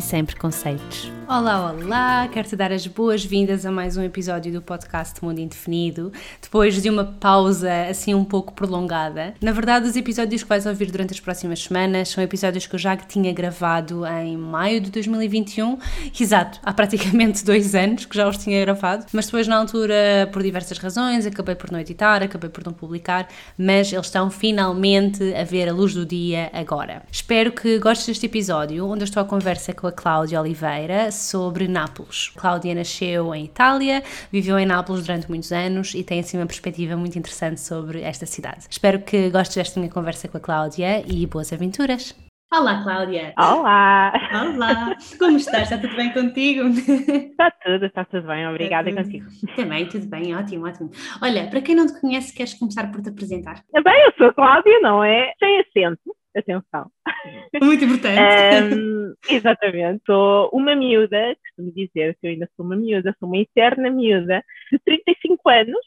e sem preconceitos. Olá, olá! Quero-te dar as boas-vindas a mais um episódio do podcast Mundo Indefinido, depois de uma pausa assim um pouco prolongada. Na verdade, os episódios que vais ouvir durante as próximas semanas são episódios que eu já tinha gravado em maio de 2021, exato, há praticamente dois anos que já os tinha gravado, mas depois na altura, por diversas razões, acabei por não editar, acabei por não publicar, mas eles estão finalmente a ver a luz do dia agora. Espero que gostes deste episódio, onde eu estou à conversa com a Cláudia Oliveira sobre Nápoles. Cláudia nasceu em Itália, viveu em Nápoles durante muitos anos e tem assim uma perspectiva muito interessante sobre esta cidade. Espero que gostes desta minha conversa com a Cláudia e boas aventuras! Olá, Cláudia! Olá! Olá! Como estás? Está tudo bem contigo? Está tudo, está tudo bem, obrigada tudo. contigo. Também, tudo bem, ótimo, ótimo. Olha, para quem não te conhece, queres começar por te apresentar? Bem, eu sou a Cláudia, não é? Sem acento, atenção. Muito importante. Um, exatamente, sou uma miúda, costumo dizer que eu ainda sou uma miúda, sou uma eterna miúda, de 35 anos,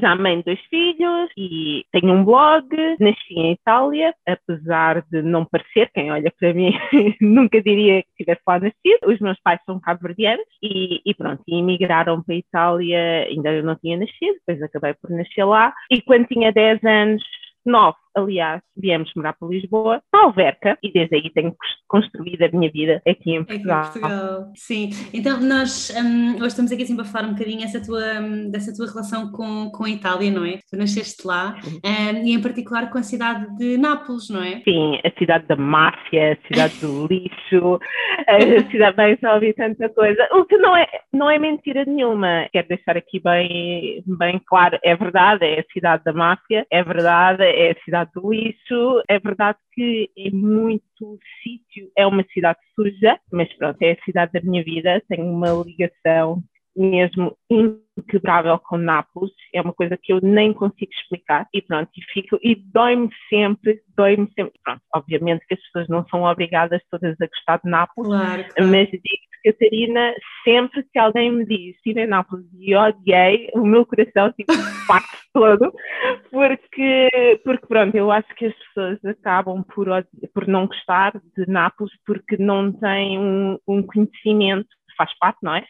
já mãe de dois filhos e tenho um blog, nasci em Itália, apesar de não parecer, quem olha para mim nunca diria que tivesse lá nascido, os meus pais são cabo-verdianos e, e pronto, e emigraram para a Itália, ainda eu não tinha nascido, depois acabei por nascer lá, e quando tinha 10 anos nove, aliás, viemos morar para Lisboa, para Alverca, e desde aí tenho construído a minha vida aqui em Portugal. Aqui em Portugal. Sim, então nós um, hoje estamos aqui assim para falar um bocadinho essa tua, um, dessa tua relação com, com a Itália, não é? Tu nasceste lá, um, e em particular com a cidade de Nápoles, não é? Sim, a cidade da máfia, a cidade do lixo, a cidade bem só ouvi tanta coisa, o que não é, não é mentira nenhuma, quero deixar aqui bem, bem claro, é verdade, é a cidade da máfia, é verdade, é a cidade lixo. É verdade que é muito sítio, é uma cidade suja, mas pronto, é a cidade da minha vida. Tenho uma ligação mesmo inquebrável com Nápoles, é uma coisa que eu nem consigo explicar e pronto, e fico, e dói-me sempre, dói-me sempre, pronto, obviamente que as pessoas não são obrigadas todas a gostar de Nápoles, claro, claro. mas digo Catarina, sempre que alguém me diz estive em Nápoles e odiei, o meu coração tipo parte todo, porque, porque pronto, eu acho que as pessoas acabam por, por não gostar de Nápoles porque não têm um, um conhecimento faz parte, não é?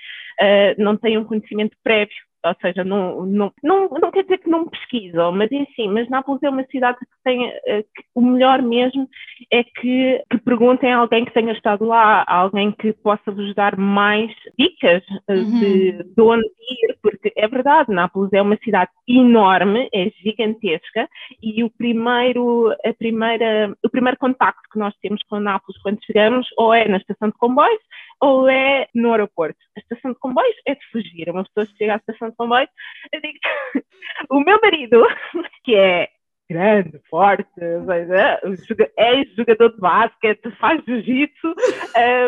Uh, não têm um conhecimento prévio ou seja, não, não, não, não quer dizer que não pesquisam, mas enfim, mas Nápoles é uma cidade que tem, uh, que o melhor mesmo é que, que, perguntem a alguém que tenha estado lá, alguém que possa vos dar mais dicas uh, uhum. de, de onde ir, porque é verdade, Nápoles é uma cidade enorme, é gigantesca, e o primeiro, a primeira, o primeiro contacto que nós temos com Nápoles quando chegamos, ou é na estação de comboios, ou é no aeroporto. A estação de comboios é de fugir. Uma pessoa chega à estação de comboios, eu digo, o meu marido, que é grande, forte, é jogador de basquete, faz jiu-jitsu.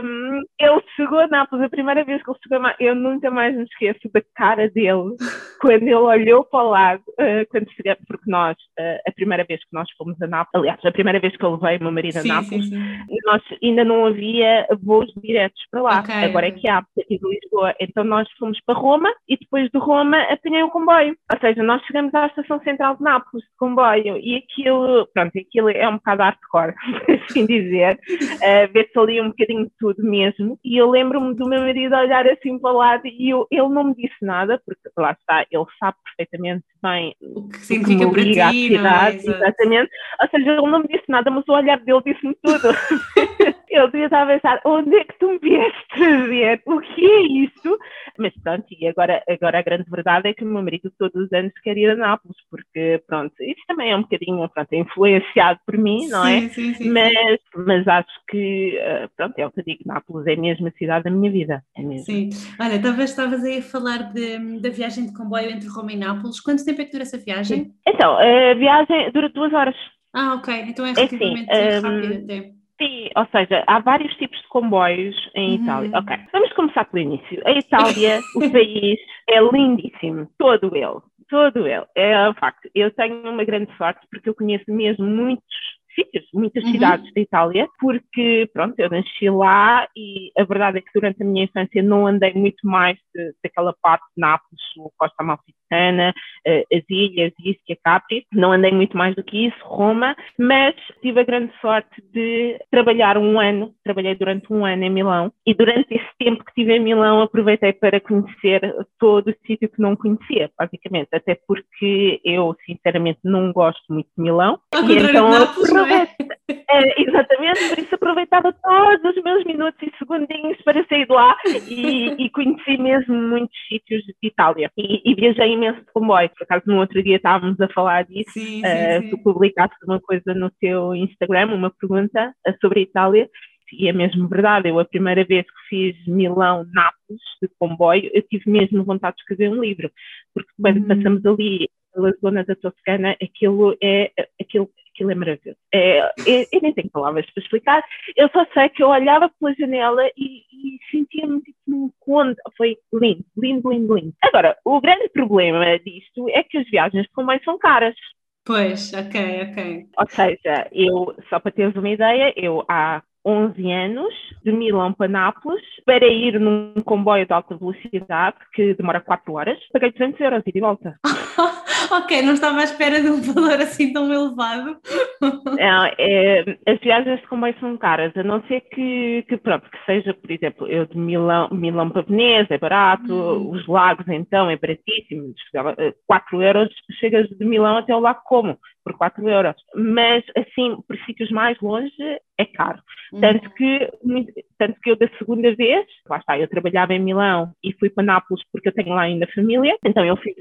Um, ele chegou a Nápoles, a primeira vez que ele chegou a Nápoles, eu nunca mais me esqueço da cara dele quando ele olhou para o lado, uh, quando chegamos, porque nós, uh, a primeira vez que nós fomos a Nápoles, aliás, a primeira vez que eu levei o meu marido a Nápoles, sim, sim. nós ainda não havia voos diretos para lá, okay, agora é que há, aqui de Lisboa. Então nós fomos para Roma e depois de Roma apanhei um comboio. Ou seja, nós chegamos à estação central de Nápoles de comboio e aquilo, pronto, aquilo é um bocado hardcore, por assim dizer, uh, vê-se ali um bocadinho de tudo mesmo, e eu lembro-me do meu marido olhar assim para o lado e eu, ele não me disse nada, porque lá está, ele sabe perfeitamente bem o que significa para ti, à cidade, é? exatamente, ou seja, ele não me disse nada, mas o olhar dele disse-me tudo. eu devia estar a pensar, onde é que tu me vieste trazer? O que é isso? Mas pronto, e agora, agora a grande verdade é que o meu marido todos os anos quer ir a Nápoles, porque pronto, isso também é um bocadinho, pronto, é influenciado por mim, não é? Sim, sim, mas, mas acho que, eh, pronto, é o que eu digo, Nápoles é mesmo a cidade da minha vida, é mesmo. Sim, olha, talvez estavas aí a falar de, da viagem de comboio entre Roma e Nápoles, quanto tempo é que dura essa viagem? Sim. Então, a viagem dura duas horas. Ah, ok, então é relativamente é assim, rápido um, até. Sim, ou seja, há vários tipos de comboios em uhum. Itália. Ok, vamos começar pelo início. A Itália, o país, é lindíssimo, todo ele, todo ele. É um facto. Eu tenho uma grande sorte porque eu conheço mesmo muitos sítios, muitas uhum. cidades da Itália, porque, pronto, eu nasci lá e a verdade é que durante a minha infância não andei muito mais de, daquela parte de Nápoles, Costa Amalfitana, uh, as ilhas, Ischia, Capri, não andei muito mais do que isso, Roma, mas tive a grande sorte de trabalhar um ano, trabalhei durante um ano em Milão e durante esse tempo que estive em Milão aproveitei para conhecer todo o sítio que não conhecia, basicamente, até porque eu sinceramente não gosto muito de Milão. e então aproveitei, é, exatamente, por isso aproveitava todos os meus minutos e segundinhos para sair de lá e, e conheci mesmo muitos sítios de Itália e, e, viajei imenso de comboio. Por acaso, no outro dia estávamos a falar disso, sim, sim, uh, sim. tu publicaste uma coisa no teu Instagram, uma pergunta sobre a Itália e é mesmo verdade, eu a primeira vez que fiz Milão-Nápoles de comboio, eu tive mesmo vontade de escrever um livro, porque quando uhum. passamos ali pela zona da Toscana, aquilo é, aquilo, aquilo é maravilhoso. É, eu, eu, nem tenho palavras para explicar, eu só sei que eu olhava pela janela e, e sentia-me tipo num conto, foi lindo, lindo, lindo, lindo. Agora, o grande problema disto é que as viagens de comboio são caras. Pois, ok, ok. Ou seja, eu, só para teres uma ideia, eu há 11 anos, de Milão para Nápoles, para ir num comboio de alta velocidade que demora 4 horas, paguei 200 euros e de volta. ok, não estava à espera de um valor assim tão elevado. é, é, as viagens de comboio são caras, a não ser que, que, pronto, que seja, por exemplo, eu de Milão, Milão para Veneza é barato, hum. os lagos então é baratíssimo, 4 euros, chegas de Milão até o Lago Como por 4 euros. Mas, assim, por sítios mais longe, é caro. Uhum. Tanto, que, tanto que eu, da segunda vez, lá está, eu trabalhava em Milão e fui para Nápoles porque eu tenho lá ainda família, então eu fui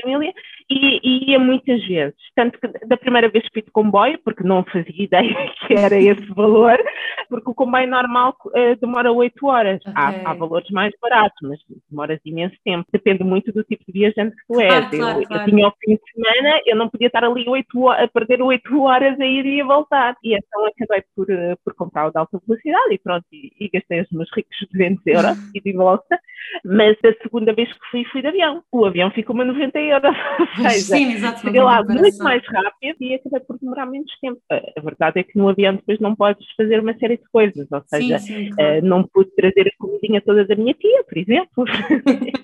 família e, e, ia muitas vezes. Tanto que da primeira vez fui de comboio, porque não fazia ideia que era esse valor, porque o comboio normal uh, demora 8 horas. Okay. Há, há, valores mais baratos, mas demoras imenso tempo. Depende muito do tipo de viajante que tu és. Claro, claro, eu, claro. eu, tinha o fim de semana, eu não podia estar ali 8 a perder 8 horas a ir e a voltar. E então acabei por, uh, por comprar o de alta velocidade e pronto, e, e gastei os meus ricos 200 euros e de volta. Mas a segunda vez que fui, fui de avião. O avião ficou-me 90 euros. Ou seja, Sim, cheguei lá muito mais rápido e acabei por demorar menos tempo. A verdade é que no avião depois não podes fazer uma série de coisas, ou seja, sim, sim, claro. uh, não pude trazer a comidinha toda da minha tia, por exemplo.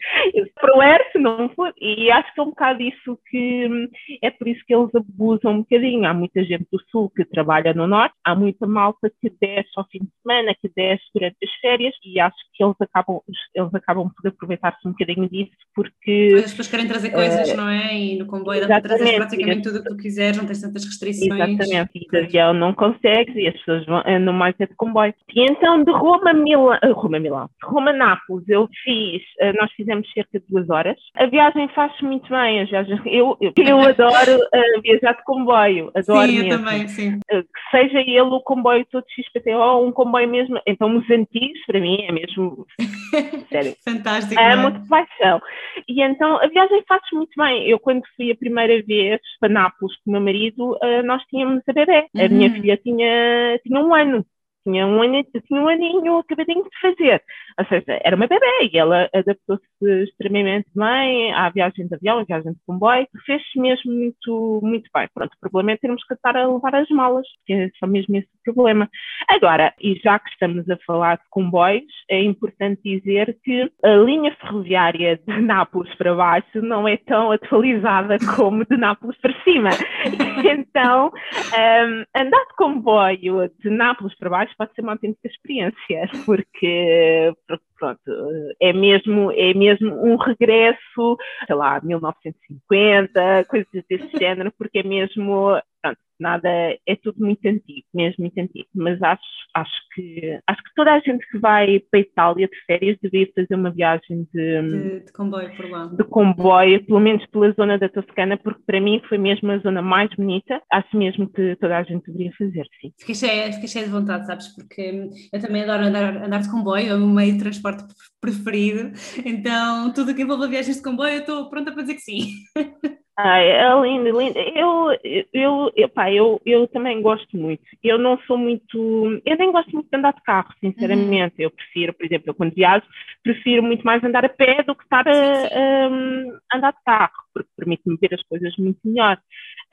para o ERF não foi. E acho que é um bocado isso que é por isso que eles abusam um bocadinho. Há muita gente do Sul que trabalha no Norte, há muita malta que desce ao fim de semana, que desce durante as férias e acho que eles acabam, eles acabam por aproveitar-se um bocadinho disso porque. As pessoas querem trazer coisas, uh, não é? E no comboio dá para trazer praticamente tudo o que tu quiseres, não tens tantas restrições. Exatamente, e de avião não consegues e as pessoas vão, andam mais é de comboio. E então de Roma a Milão, uh, Roma, Milão, Roma Nápoles, eu fiz, nós fizemos cerca de duas horas. A viagem faz muito bem, as viagens, eu, eu, eu adoro uh, viajar de comboio, adoro sim, mesmo. eu também, sim. Uh, que seja ele o comboio todo XPTO ou um comboio mesmo, então os antigos, para mim, é mesmo, sério. Fantástico. É muito paixão. E então a viagem faz muito bem. Eu, quando fui a primeira vez para Nápoles com o meu marido, uh, nós tínhamos a bebê. Uhum. A minha filha tinha, tinha um ano tinha um, ano, tinha um aninho acabadinho de fazer. Ou seja, era uma bebê e ela adaptou-se extremamente bem à viagem de avião, à viagem de comboio, fez-se mesmo muito, muito bem. Pronto, o problema é termos que estar a levar as malas, que é só mesmo esse o problema. Agora, e já que estamos a falar de comboios, é importante dizer que a linha ferroviária de Nápoles para baixo não é tão atualizada como de Nápoles para cima. então, um, andar de comboio de Nápoles para baixo pode ser uma autêntica experiência, porque pronto, é mesmo, é mesmo um regresso, sei lá, 1950, coisas desse género, porque é mesmo, nada, é tudo muito antigo, mesmo muito antigo, mas acho, acho que acho que toda a gente que vai para a Itália de férias devia fazer uma viagem de, de, de, comboio por lá. De comboio, pelo menos pela zona da Toscana, porque para mim foi mesmo a zona mais bonita, acho mesmo que toda a gente deveria fazer, sim. Fiquei cheia, fiquei cheia de vontade, sabes, porque eu também adoro andar, andar de comboio, é o meu meio de transporte preferido, então tudo que envolve viagens de comboio eu estou pronta para dizer que sim. Ai, é lindo, lindo. Eu, eu, eu, pá, eu, eu também gosto muito. Eu não sou muito. Eu nem gosto muito de andar de carro, sinceramente. Uhum. Eu prefiro, por exemplo, eu quando viajo, prefiro muito mais andar a pé do que estar a, andar de carro, porque permite-me ver as coisas muito melhor.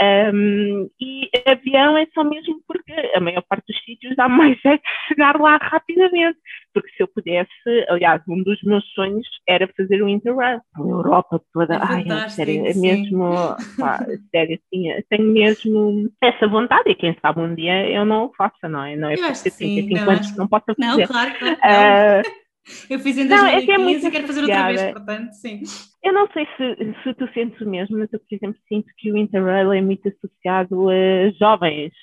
Um, e avião é só mesmo porque a maior parte dos sítios dá mais jeito de chegar lá rapidamente. Porque se eu pudesse, aliás, um dos meus sonhos era fazer o um Interrail, a Europa toda. É Ai, é sério, é mesmo, pá, sério, sim, tenho mesmo essa vontade e quem sabe um dia eu não o faça, não é? Não é Eu porque que assim, sim, tem não, 5 anos acho- que não posso Não, fazer. claro, claro. Ah, não. Eu fiz em não, é que 2015 é muito e quero fazer outra vez, portanto, sim. Eu não sei se, se tu sentes o mesmo, mas eu, por exemplo, sinto que o Interrail é muito associado a jovens,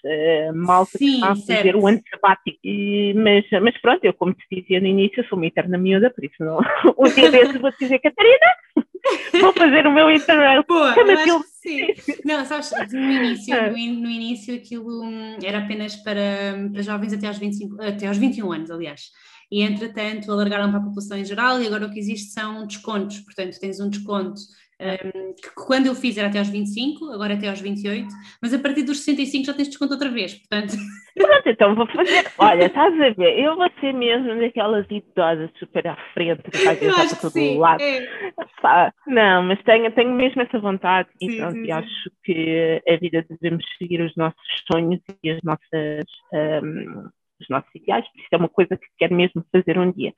a malta que Sim, está a fazer o ano sabático. E, mas, mas pronto, eu, como te dizia no início, sou uma eterna miúda, por isso não. Um dia desses vou te dizer, Catarina, vou fazer o meu Interrail. Boa, eu sim. Não, sabes, no início, Ah. no, no início aquilo hum, era apenas para, para jovens até aos, 25, até aos 21 anos, aliás. E entretanto alargaram para a população em geral e agora o que existe são descontos, portanto tens um desconto que quando eu fiz era até aos 25, agora é até aos 28, mas a partir dos 65 já tens desconto outra vez, portanto Pronto, então vou fazer. Olha, estás a ver? Eu vou ser mesmo daquelas idosas super à frente, que acho para todo sim. lado. é. Não, mas tenho, tenho mesmo essa vontade e, Sim, pronto, sim, e acho que a vida devemos seguir os nossos sonhos e as nossas, hum, os nossos ideais, porque isso é uma coisa que quero mesmo fazer um dia.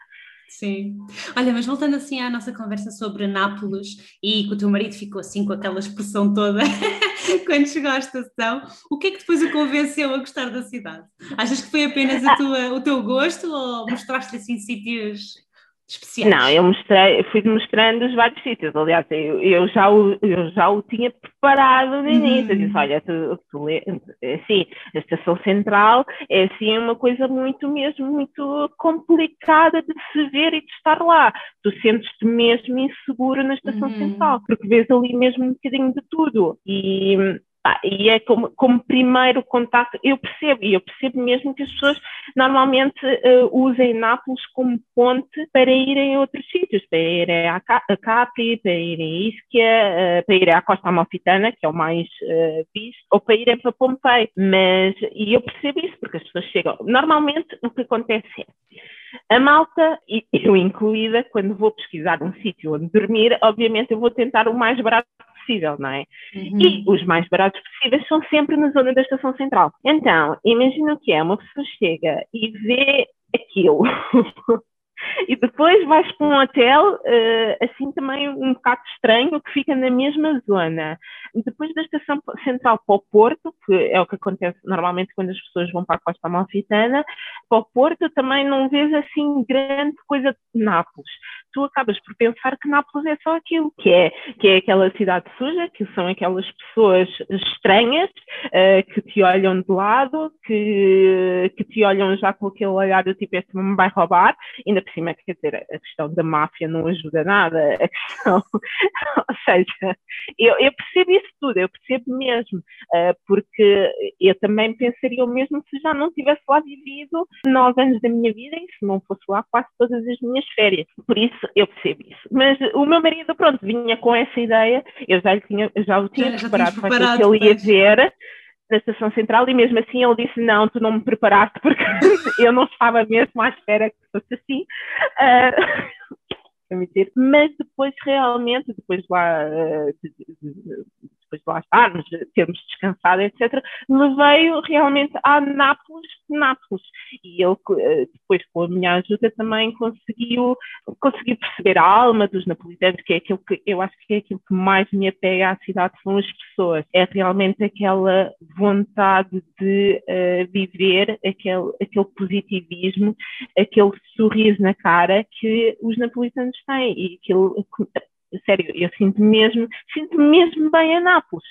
Sim. Olha, mas voltando assim à nossa conversa sobre Nápoles e que o teu marido ficou assim com aquela expressão toda quando chegou à estação, o que é que depois o convenceu a gostar da cidade? Achas que foi apenas tua- o teu gosto ou mostraste assim sítios especiais? Não, eu mostrei, fui mostrando os vários sítios. Aliás, eu, eu, já, o, eu já o tinha preparado no início. Eu disse, Uhum. olha, tu, tu, é assim, a estação central é assim uma coisa muito mesmo, muito complicada de se ver e de estar lá. Tu sentes-te mesmo inseguro na estação Uhum. central, porque vês ali mesmo um bocadinho de tudo. E, pá, e é como, como primeiro contacto, eu percebo, e eu percebo mesmo que as pessoas normalmente eh, usem Nápoles como ponte para irem a outros sítios, para irem a, a Capri, para irem a Ischia, eh, para irem à Costa Amalfitana, que é o mais eh, visto, ou para irem para Pompei. Mas, e eu percebo isso, porque as pessoas chegam. Normalmente o que acontece é, a malta, eu incluída, quando vou pesquisar um sítio onde dormir, obviamente eu vou tentar o mais barato possível, não é? Uhum. E os mais baratos possíveis são sempre na zona da estação central. Então, imagina o que é, uma pessoa chega e vê aquilo. E depois vais para um hotel, eh, assim também um bocado estranho, que fica na mesma zona. Depois da estação central para o Porto, que é o que acontece normalmente quando as pessoas vão para a Costa Amalfitana, para o Porto também não vês assim grande coisa de Nápoles. Tu acabas por pensar que Nápoles é só aquilo, que é, que é aquela cidade suja, que são aquelas pessoas estranhas, eh, que te olham de lado, que, que te olham já com aquele olhar do tipo, este me vai roubar, ainda por cima, quer dizer, a questão da máfia não ajuda nada, a questão, ou seja, eu, eu percebo isso tudo, eu percebo mesmo, uh, porque eu também pensaria o mesmo se já não tivesse lá vivido nove anos da minha vida e se não fosse lá quase todas as minhas férias, por isso eu percebo isso. Mas o meu marido, pronto, vinha com essa ideia, eu já, lhe tinha, já o tinha Já- já preparado para aquilo preparado, que ele ia ver, na estação central e mesmo assim ele disse não, tu não me preparaste porque eu não estava mesmo à espera que fosse assim. Mentira. Mas depois realmente, depois lá, ah, de- de- de- depois de lá estarmos, termos descansado, etc., levei-o realmente a Nápoles, Nápoles. E ele, eh, depois com a minha ajuda, também conseguiu, conseguiu perceber a alma dos napolitanos, que é aquilo que eu acho que é aquilo que mais me apega à cidade, são as pessoas. É realmente aquela vontade de eh, viver, aquele, aquele positivismo, aquele sorriso na cara que os napolitanos têm. E aquilo, sério, eu sinto mesmo, sinto mesmo bem a Nápoles.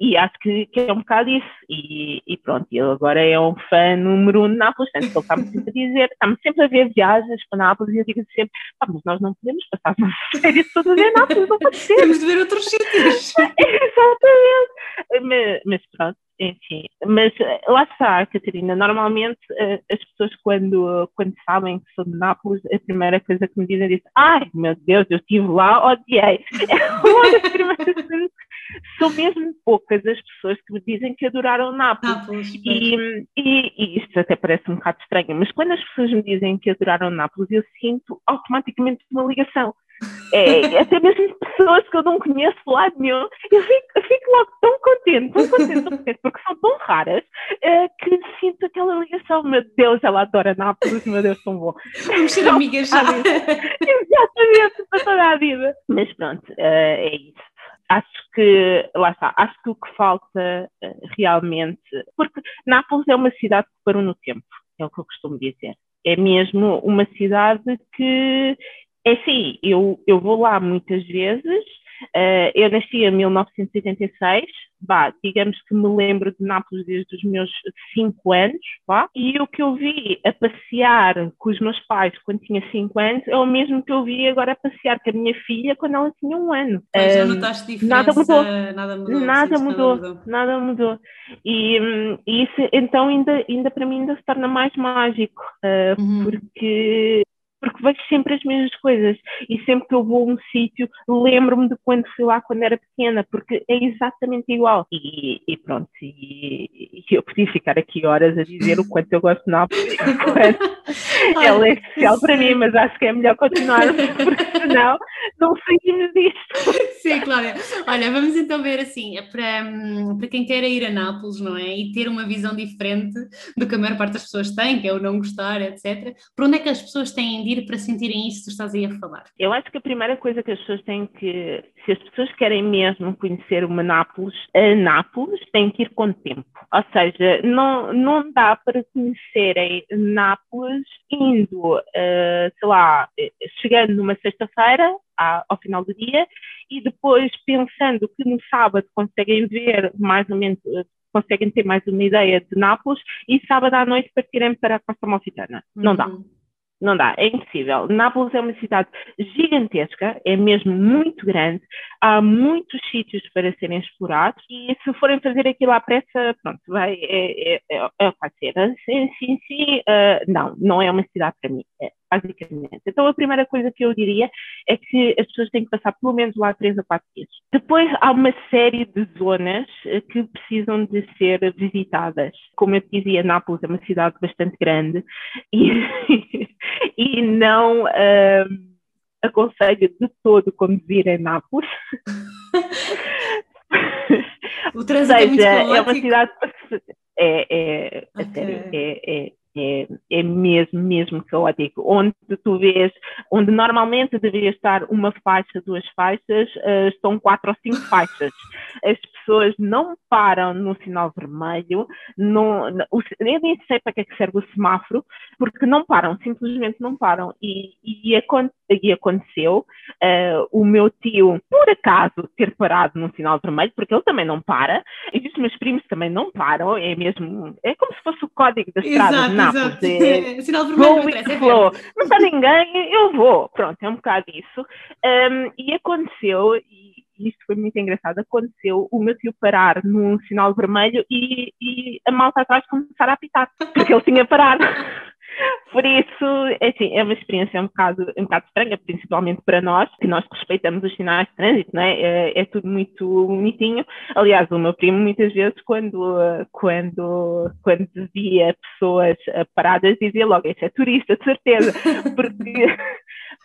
E acho que, que é um bocado isso. E, e pronto, ele agora é um fã número um de Nápoles, tanto que ele está-me sempre a dizer, está-me sempre a ver viagens para Nápoles e eu digo sempre, ah, mas nós não podemos passar as nossas férias todas em Nápoles, não pode ser. Temos de ver outros sítios. Exatamente. Mas, mas pronto, enfim. Mas eh, lá está, Catarina. Normalmente eh, as pessoas, quando, quando sabem que sou de Nápoles, a primeira coisa que me dizem é disso, ai meu Deus, eu estive lá, odiei. É uma das primeiras coisas. São mesmo poucas as pessoas que me dizem que adoraram Nápoles. Nápoles. E, e, e isto até parece um bocado estranho, mas quando as pessoas me dizem que adoraram Nápoles, eu sinto automaticamente uma ligação. É, até mesmo pessoas que eu não conheço de lado nenhum, eu fico, eu fico logo tão contente, tão contente, tão contente, porque são tão raras é, que sinto aquela ligação, meu Deus, ela adora Nápoles, meu Deus, tão bom. Vamos ser amigas já. Exatamente, para toda a vida. Mas pronto, é, é isso acho que, lá está, acho que o que falta realmente, porque Nápoles é uma cidade que parou no tempo, é o que eu costumo dizer. É mesmo uma cidade que é assim, eu, eu vou lá muitas vezes. Uh, eu nasci em 1986, vá, digamos que me lembro de Nápoles desde os meus 5 anos, vá, e o que eu vi a passear com os meus pais quando tinha 5 anos é o mesmo que eu vi agora a passear com a minha filha quando ela tinha um ano. Mas já notaste diferença? Nada mudou. Nada mudou. Nada mudou, nada mudou. Nada mudou. E, e, isso, então, ainda, ainda para mim, ainda se torna mais mágico, uh, uhum. porque porque vejo sempre as mesmas coisas e sempre que eu vou a um sítio lembro-me de quando fui lá quando era pequena, porque é exatamente igual. E, e pronto, e, e, eu podia ficar aqui horas a dizer o quanto eu gosto de Nápoles, ela é especial para mim, mas acho que é melhor continuar, porque senão não saímos disto. Sim, Cláudia. Olha, vamos então ver assim, é para, para quem quer ir a Nápoles, não é? E ter uma visão diferente do que a maior parte das pessoas tem, que é o não gostar, etc. Por onde é que as pessoas têm de ir para sentirem isso que tu estás aí a falar? Eu acho que a primeira coisa que as pessoas têm que, se as pessoas querem mesmo conhecer uma Nápoles, a Nápoles, têm que ir com tempo. Ou seja, não, não dá para conhecerem Nápoles indo, uh, sei lá, chegando numa sexta-feira, ao final do dia, e depois pensando que no sábado conseguem ver mais ou menos conseguem ter mais uma ideia de Nápoles e sábado à noite partirem para a Costa Malfitana. Não dá. Uhum. Não dá, é impossível. Nápoles é uma cidade gigantesca, é mesmo muito grande, há muitos sítios para serem explorados e se forem fazer aquilo à pressa, pronto, vai, é, é, é, é vai ser. Sim, sim, sim, uh, não, não é uma cidade para mim. É, basicamente. Então, a primeira coisa que eu diria é que as pessoas têm que passar pelo menos lá três a quatro dias. Depois, há uma série de zonas eh, que precisam de ser visitadas. Como eu te dizia, Nápoles é uma cidade bastante grande e, e não uh, aconselho de todo conduzir em Nápoles. o trânsito é, muito é uma cidade é, é, okay. sério, é, é, é, é mesmo, mesmo caótico. Onde tu vês, onde normalmente deveria estar uma faixa, duas faixas, uh, estão quatro ou cinco faixas. As pessoas não param no sinal vermelho, o, eu nem sei para que, é que serve o semáforo, porque não param, simplesmente não param. E, e, e aconteceu uh, o meu tio, por acaso, ter parado no sinal vermelho, porque ele também não para, e os meus primos também não param, é mesmo, é como se fosse o código da estrada Exato, Nápoles. É, Sinal vermelho não interessa, é. Não está ninguém, eu vou. Pronto, é um bocado isso. Um, e aconteceu, e isto foi muito engraçado, aconteceu o meu tio parar num sinal vermelho e, e a malta atrás começar a apitar, porque ele tinha parado. Por isso, é, assim, é uma experiência um bocado, um bocado estranha, principalmente para nós, que nós respeitamos os sinais de trânsito, não é? é? É, tudo muito bonitinho. Aliás, o meu primo, muitas vezes, quando, quando, quando via pessoas paradas, dizia logo: Isso é turista, de certeza, porque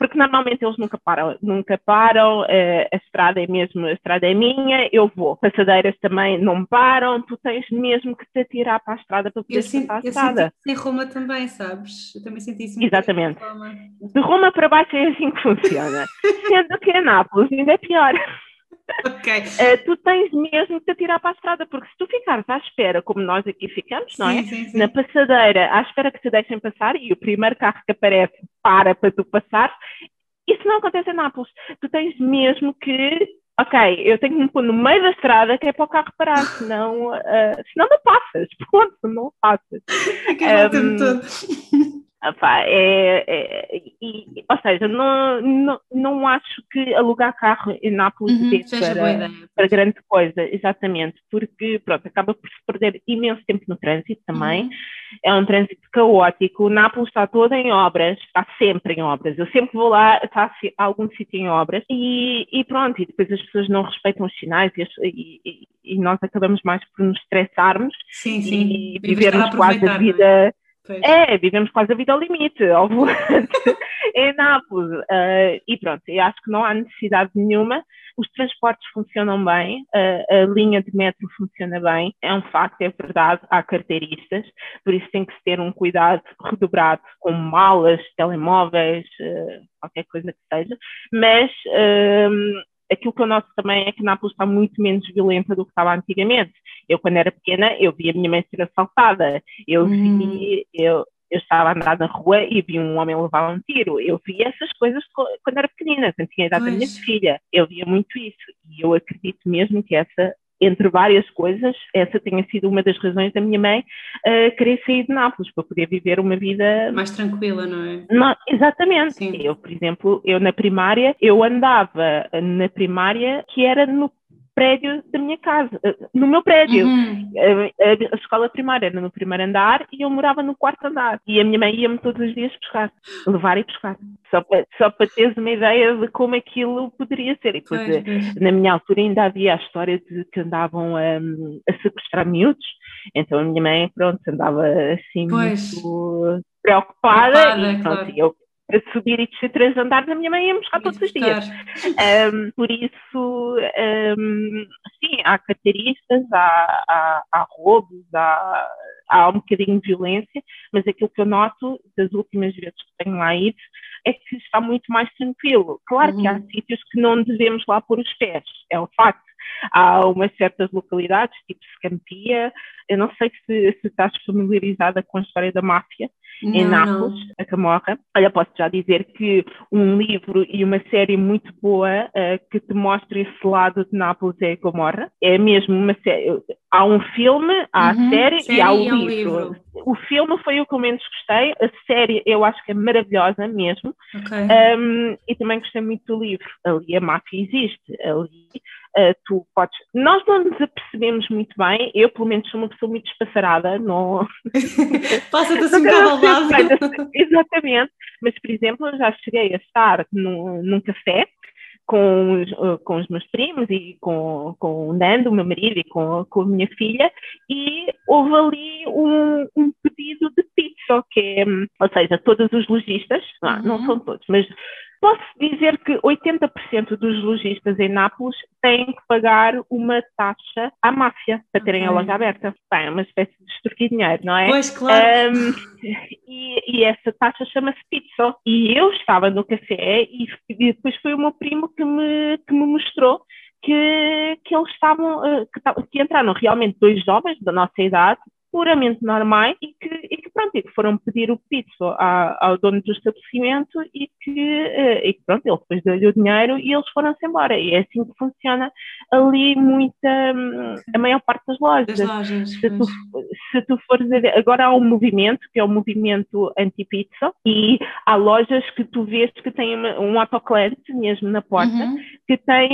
porque normalmente eles nunca param, nunca param, uh, a estrada é mesmo, a estrada é minha, eu vou. Passadeiras também não param, tu tens mesmo que te atirar para a estrada para poder passar a estrada. Eu em Roma também, sabes? Eu também senti isso. Exatamente. De Roma para baixo é assim que funciona. Sendo que em Nápoles ainda é pior. Ok. Uh, tu tens mesmo que te atirar para a estrada, porque se tu ficares à espera, como nós aqui ficamos, não é? Sim, sim. Na passadeira, à espera que te deixem passar e o primeiro carro que aparece para para tu passar, isso não acontece em Nápoles. Tu tens mesmo que ok, eu tenho que me pôr no meio da estrada que é para o carro parar, senão, uh, senão não passas, ponto, não passas. Um, todo. É, é, e, ou seja, não, não, não acho que alugar carro em Nápoles uhum, para, para grande coisa, exatamente, porque pronto, acaba por se perder imenso tempo no trânsito também. Uhum. É um trânsito caótico. Nápoles está toda em obras, está sempre em obras. Eu sempre vou lá, está algum sítio em obras e, e, pronto, e depois as pessoas não respeitam os sinais e, e, e nós acabamos mais por nos estressarmos sim, sim. e vivermos quase a vida Pois. É, vivemos quase a vida ao limite, ao volante, em Nápoles. Uh, e pronto, eu acho que não há necessidade nenhuma. Os transportes funcionam bem, uh, a linha de metro funciona bem, é um facto, é verdade, há carteiristas, por isso tem que se ter um cuidado redobrado com malas, telemóveis, uh, qualquer coisa que seja, mas aquilo que eu noto também é que Nápoles está muito menos violenta do que estava antigamente. Eu, quando era pequena, eu vi a minha mãe ser assaltada, eu hum. vi, eu, eu estava a andar na rua e vi um homem levar um tiro. Eu vi essas coisas quando era pequenina, quando tinha a idade pois. da minha filha. Eu via muito isso e eu acredito mesmo que essa entre várias coisas, essa tenha sido uma das razões da minha mãe uh, querer sair de Nápoles, para poder viver uma vida... Mais tranquila, não é? Não, exatamente. Sim. Eu, por exemplo, eu na primária, eu andava na primária que era no prédio da minha casa, eh, no meu prédio. Uhum. A, a, escola primária era no primeiro andar e eu morava no quarto andar. E a minha mãe ia-me todos os dias buscar, levar e buscar. Só para, só para teres uma ideia de como aquilo poderia ser. E depois, pois, na minha altura, ainda havia a história de que andavam a, a sequestrar miúdos. Então a minha mãe, pronto, andava assim pois. muito preocupada, preocupada e pronto, claro. eu a subir e descer três andares, a minha mãe ia buscar todos os dias. Um, por isso, um, sim, há carteiristas, há, há, há roubos, há, há um bocadinho de violência, mas aquilo que eu noto das últimas vezes que tenho lá ido é que está muito mais tranquilo. Claro uhum. que há uhum. sítios que não devemos lá pôr os pés, é o facto. Há umas certas localidades, tipo Scampia, eu não sei se, se estás familiarizada com a história da máfia, não, em Nápoles, não. a Camorra. Olha, posso já dizer que um livro e uma série muito boa uh, que te mostra esse lado de Nápoles é a Camorra. É mesmo uma série. Há um filme, há uhum, a série, série, e há o livro. livro. O filme foi o que eu menos gostei, a série eu acho que é maravilhosa mesmo. Okay. Um, e também gostei muito do livro. Ali a máfia existe, ali uh, tu podes. Nós não nos apercebemos muito bem, eu pelo menos sou uma pessoa muito espaçarada, não. Passa-te assim um bocado ao Exatamente, mas por exemplo, eu já cheguei a estar num, num café com os, uh, com os meus primos e com, com o Nando, o meu marido, e com, com a minha filha, e houve ali um, um pedido de pizza, que é, ou seja, todos os lojistas, não, uhum. não são todos, mas Posso dizer que 80% dos lojistas em Nápoles têm que pagar uma taxa à máfia para terem okay. a loja aberta. Bem, é uma espécie de extorquir dinheiro, não é? Pois, claro. Um, e, e, essa taxa chama-se pizza. E eu estava no café e, e, depois foi o meu primo que me, que me mostrou que, que eles estavam, eh, que, que entraram realmente dois jovens da nossa idade puramente normais e que, e que, pronto, e que foram pedir o pizza ao dono do estabelecimento e que, eh, e que pronto, ele depois deu-lhe o dinheiro e eles foram-se embora. E é assim que funciona ali muita, a maior parte das lojas. Das lojas se, tu, se tu fores ver, agora há um movimento, que é o movimento anti-pizza, e há lojas que tu vês que têm um autoclante mesmo na porta, uhum. que tem,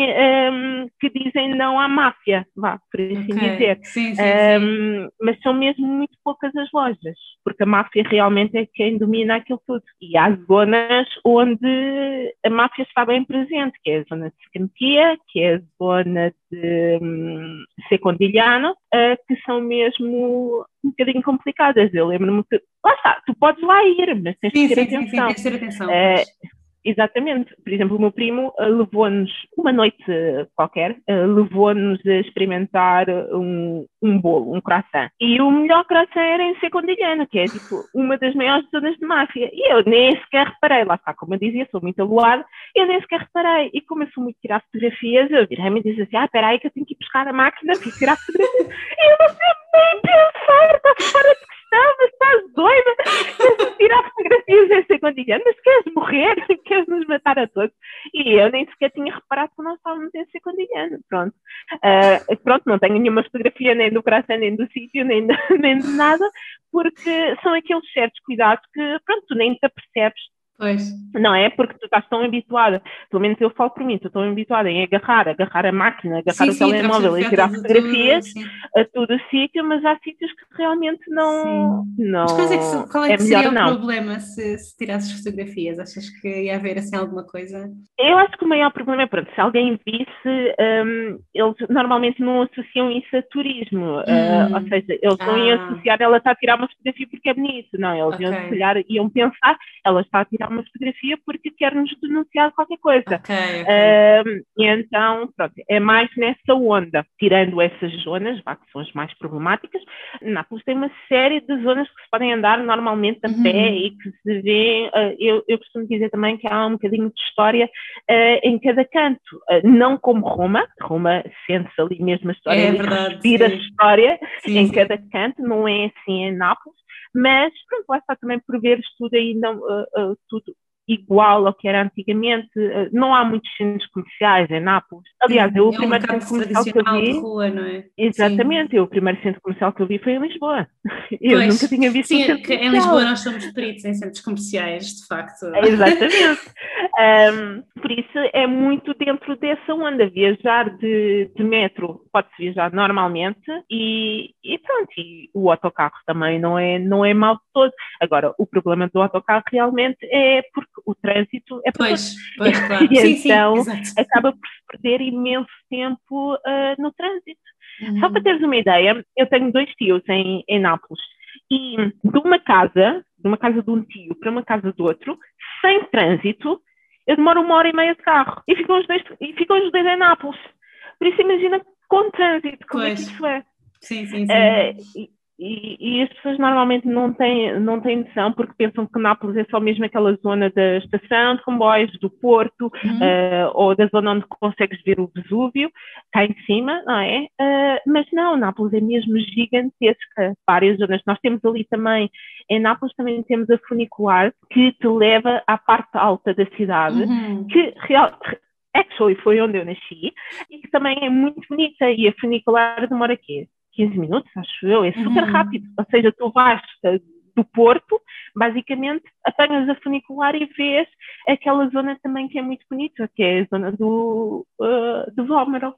um, que dizem não à máfia, vá, por assim okay. dizer. Sim, sim, um, ehm, mas são mesmo mesmo muito poucas as lojas, porque a máfia realmente é quem domina aquilo tudo. E há zonas onde a máfia está bem presente, que é a zona de Secantia, que é a zona de um, Secondilhano, uh, que são mesmo um bocadinho complicadas. Eu lembro-me que, lá está, tu podes lá ir, mas tens sim, que ter sim, atenção. Sim, sim, tens ter atenção. Uh, Exatamente. Por exemplo, o meu primo uh, levou-nos, uma noite qualquer, uh, levou-nos a experimentar um, um bolo, um croissant. E o melhor croissant era em Secondilhano, que é tipo uma das maiores zonas de máfia. E eu nem sequer reparei, lá está, como eu dizia, sou muito aloada, eu nem sequer reparei. E começou muito a tirar fotografias, eu virei-me e disse assim: ah, espera aí que eu tenho que ir buscar a máquina para tirar fotografias. e eu não sei nem pensar, está fora de questão, mas estás doida? Tirar fotografias em Secondilhano, mas queres morrer? Queres nos matar a todos? E eu nem sequer tinha reparado que nós estávamos em Secondilhano, pronto. Uh, pronto, não tenho nenhuma fotografia nem do coração, nem do sítio, nem, nem de nada, porque são aqueles certos cuidados que, pronto, tu nem te apercebes Pois. Não é? Porque tu estás tão habituada, pelo menos eu falo por mim, estou tão habituada em agarrar, agarrar a máquina, agarrar Sim, o sim, telemóvel e tirar fotografias sim. a todo o sítio, mas há sítios que realmente não. não Mas qual é que, qual é que é seria melhor o não. problema se, se tirasses fotografias? Achas que ia haver assim alguma coisa? Eu acho que o maior problema é, pronto, se alguém visse, hum, eles normalmente não associam isso a turismo, Hum. uh, ou seja, eles não iam Ah. associar ela está a tirar uma fotografia porque é bonito, não, eles iam, Ok. se calhar, iam pensar, ela está a tirar uma fotografia porque quer nos denunciar qualquer coisa. Ok, ok. Um, e então, pronto, é mais nessa onda. Tirando essas zonas, vá, que são as mais problemáticas, Nápoles tem uma série de zonas que se podem andar normalmente a Uhum. pé e que se vê. uh, eu, eu costumo dizer também que há um bocadinho de história uh, em cada canto. Uh, não como Roma, Roma sente-se ali mesmo a história, É verdade, respira sim. história Sim, em sim. cada canto, não é assim em Nápoles, mas pronto, lá está também por veres tudo ainda uh, uh, tudo igual ao que era antigamente. Uh, não há muitos centros comerciais em Nápoles. Aliás, eu, o é um primeiro mercado centro comercial que eu vi. rua, não é? Exatamente, eu, o primeiro centro comercial que eu vi foi em Lisboa. Eu Pois, nunca tinha visto um Sim, centro que em comercial. Lisboa nós somos peritos em centros comerciais, de facto. Exatamente. Um, por isso é muito dentro dessa onda. Viajar de, de metro pode-se viajar normalmente e, e pronto, e o autocarro também não é, não é mau de todo. Agora, o problema do autocarro realmente é porque o trânsito é todos. Pois, pois, claro. E sim, sim, então, exato. Acaba por se perder imenso tempo ah, no trânsito. Só Uhum. para teres uma ideia, eu tenho dois tios em, em Nápoles e de uma casa, de uma casa de um tio para uma casa do outro, sem trânsito, eu demoro uma hora e meia de carro e ficam os dois, e ficam os dois em Nápoles. Por isso imagina com trânsito, como é que Pois. isso é. Sim, sim, sim. Eh, e, e- as pessoas normalmente não têm, não têm noção porque pensam que Nápoles é só mesmo aquela zona da estação de comboios, do Porto, Uhum. eh, ou da zona onde consegues ver o Vesúvio, cá em cima, não é? Eh, mas não, Nápoles é mesmo gigantesca, várias zonas. Nós temos ali também, em Nápoles também temos a funicular que te leva à parte alta da cidade, Uhum. que real, actually foi onde eu nasci, e que também é muito bonita, e a funicular demora quê? 15 minutos, acho eu, é super Uhum. rápido, ou seja, tu vais do Porto, basicamente apanhas a funicular e vês aquela zona também que é muito bonita, que é a zona do, uh, do Vómero.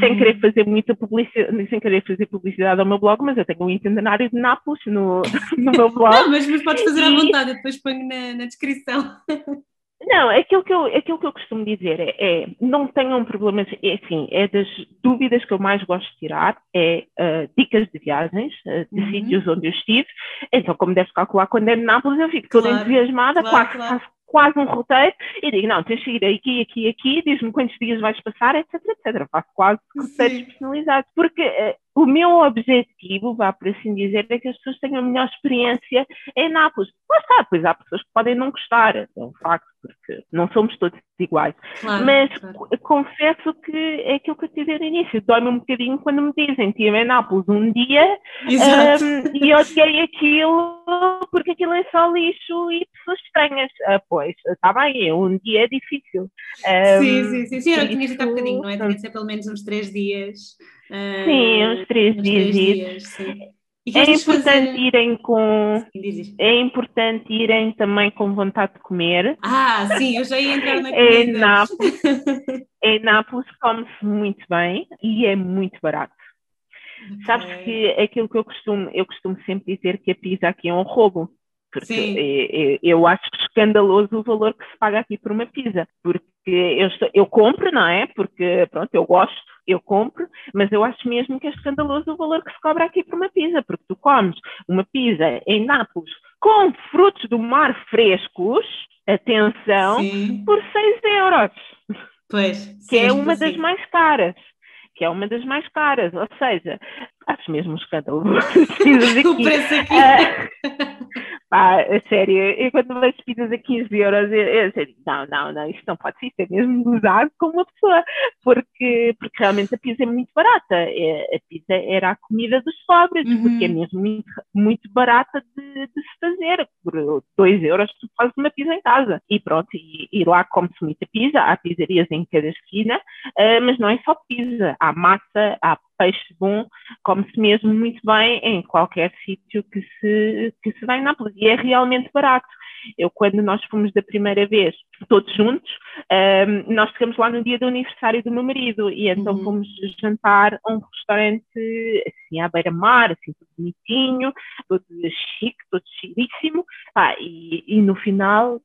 Sem Uhum. querer fazer muita publicidade, sem querer fazer publicidade ao meu blog, mas eu tenho um itinerário de Nápoles no, no meu blog. Ah, mas, mas podes fazer à vontade, eu depois ponho na, na descrição. Não, aquilo que eu, aquilo que eu costumo dizer é, é, não tenham problemas, é assim, é das dúvidas que eu mais gosto de tirar, é ah, dicas de viagens, ah, de Uhum. sítios onde eu estive. Então, como deves calcular, quando é de Nápoles eu fico toda Claro, entusiasmada, claro, quase, claro. faço quase um roteiro e digo, não, tens de ir aqui, aqui, aqui, diz-me quantos dias vais passar, etc, etc. Faço quase roteiros personalizados, porque eh, o meu objetivo, vá por assim dizer, é que as pessoas tenham a melhor experiência em Nápoles. Lá está, pois há pessoas que podem não gostar, é um facto, porque não somos todos iguais. Claro, Mas claro. co- confesso que é aquilo que eu te disse no início, dói-me um bocadinho quando me dizem que em Nápoles um dia um, e eu odiei aquilo porque aquilo é só lixo e pessoas estranhas. Ah, pois, está bem, um dia é difícil. Um, sim, sim, sim. Sim, que por tinhas dito há bocadinho, não é? Tinha de ser pelo menos uns três dias. Sim, uns três uns dias. dias, sim. É importante fazer- irem com. Sim. É importante irem também com vontade de comer. Ah, sim, eu já ia entrar na É comida. Nápoles. Em Nápoles come-se muito bem e é muito barato. Sabes Ok. que aquilo que eu costumo, eu costumo sempre dizer que a pizza aqui é um roubo. Porque Sim. é- é- eu acho escandaloso o valor que se paga aqui por uma pizza. Porque eu, estou- eu compro, não é? Porque, pronto, eu gosto, eu compro, mas eu acho mesmo que é escandaloso o valor que se cobra aqui por uma pizza. Porque tu comes uma pizza em Nápoles com frutos do mar frescos, atenção, Sim, por 6 euros pois. que é uma das mais caras. Que é uma das mais caras, ou seja, acho mesmo um escândalo. O preço aqui. Ah, pá, a sério, eu quando vejo pizzas a 15 euros, eu, eu sei, não, não, não, isto não pode ser, isto é mesmo gozado com uma pessoa, porque, porque realmente a pizza é muito barata. É, a pizza era a comida dos pobres, Uhum. porque é mesmo muito, muito barata de, de se fazer. Por 2 euros tu fazes uma pizza em casa. E pronto, e, e lá come-se muita pizza, há pizzarias em cada esquina, ah, mas não é só pizza, há massa, há peixe bom, come-se mesmo muito bem em qualquer sítio que se, que se vai em Nápoles. E é realmente barato. Eu, quando nós fomos da primeira vez, todos juntos, um, nós ficamos lá no dia do aniversário do meu marido e então uhum. fomos jantar a um restaurante assim à beira-mar, assim tudo bonitinho, todo chique, todo chiríssimo, ah, e, e no final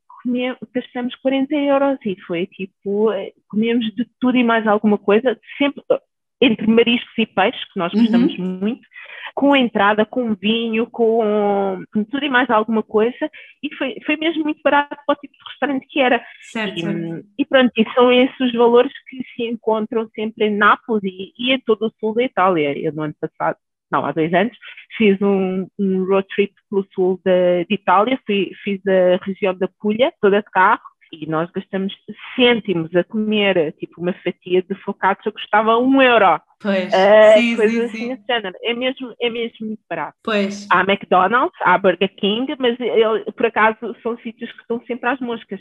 gastamos 40 euros e foi tipo, comemos de tudo e mais alguma coisa, sempre entre mariscos e peixes, que nós gostamos uhum. muito, com entrada, com vinho, com, tudo e mais alguma coisa, e foi, foi mesmo muito barato para o tipo de restaurante que era. Certo. E, e pronto, e são esses os valores que se encontram sempre em Nápoles e, e em todo o sul da Itália. Eu, no ano passado, não, há dois anos, fiz um, um road trip pelo sul de, de Itália, fui, fiz a região da Puglia, toda de carro, e nós gastamos cêntimos a comer, tipo uma fatia de focaccia custava um euro. Pois, uh, sim, sim, assim sim. É mesmo, é mesmo muito barato. Pois. Há McDonald's, há Burger King, mas eu, por acaso são sítios que estão sempre às moscas.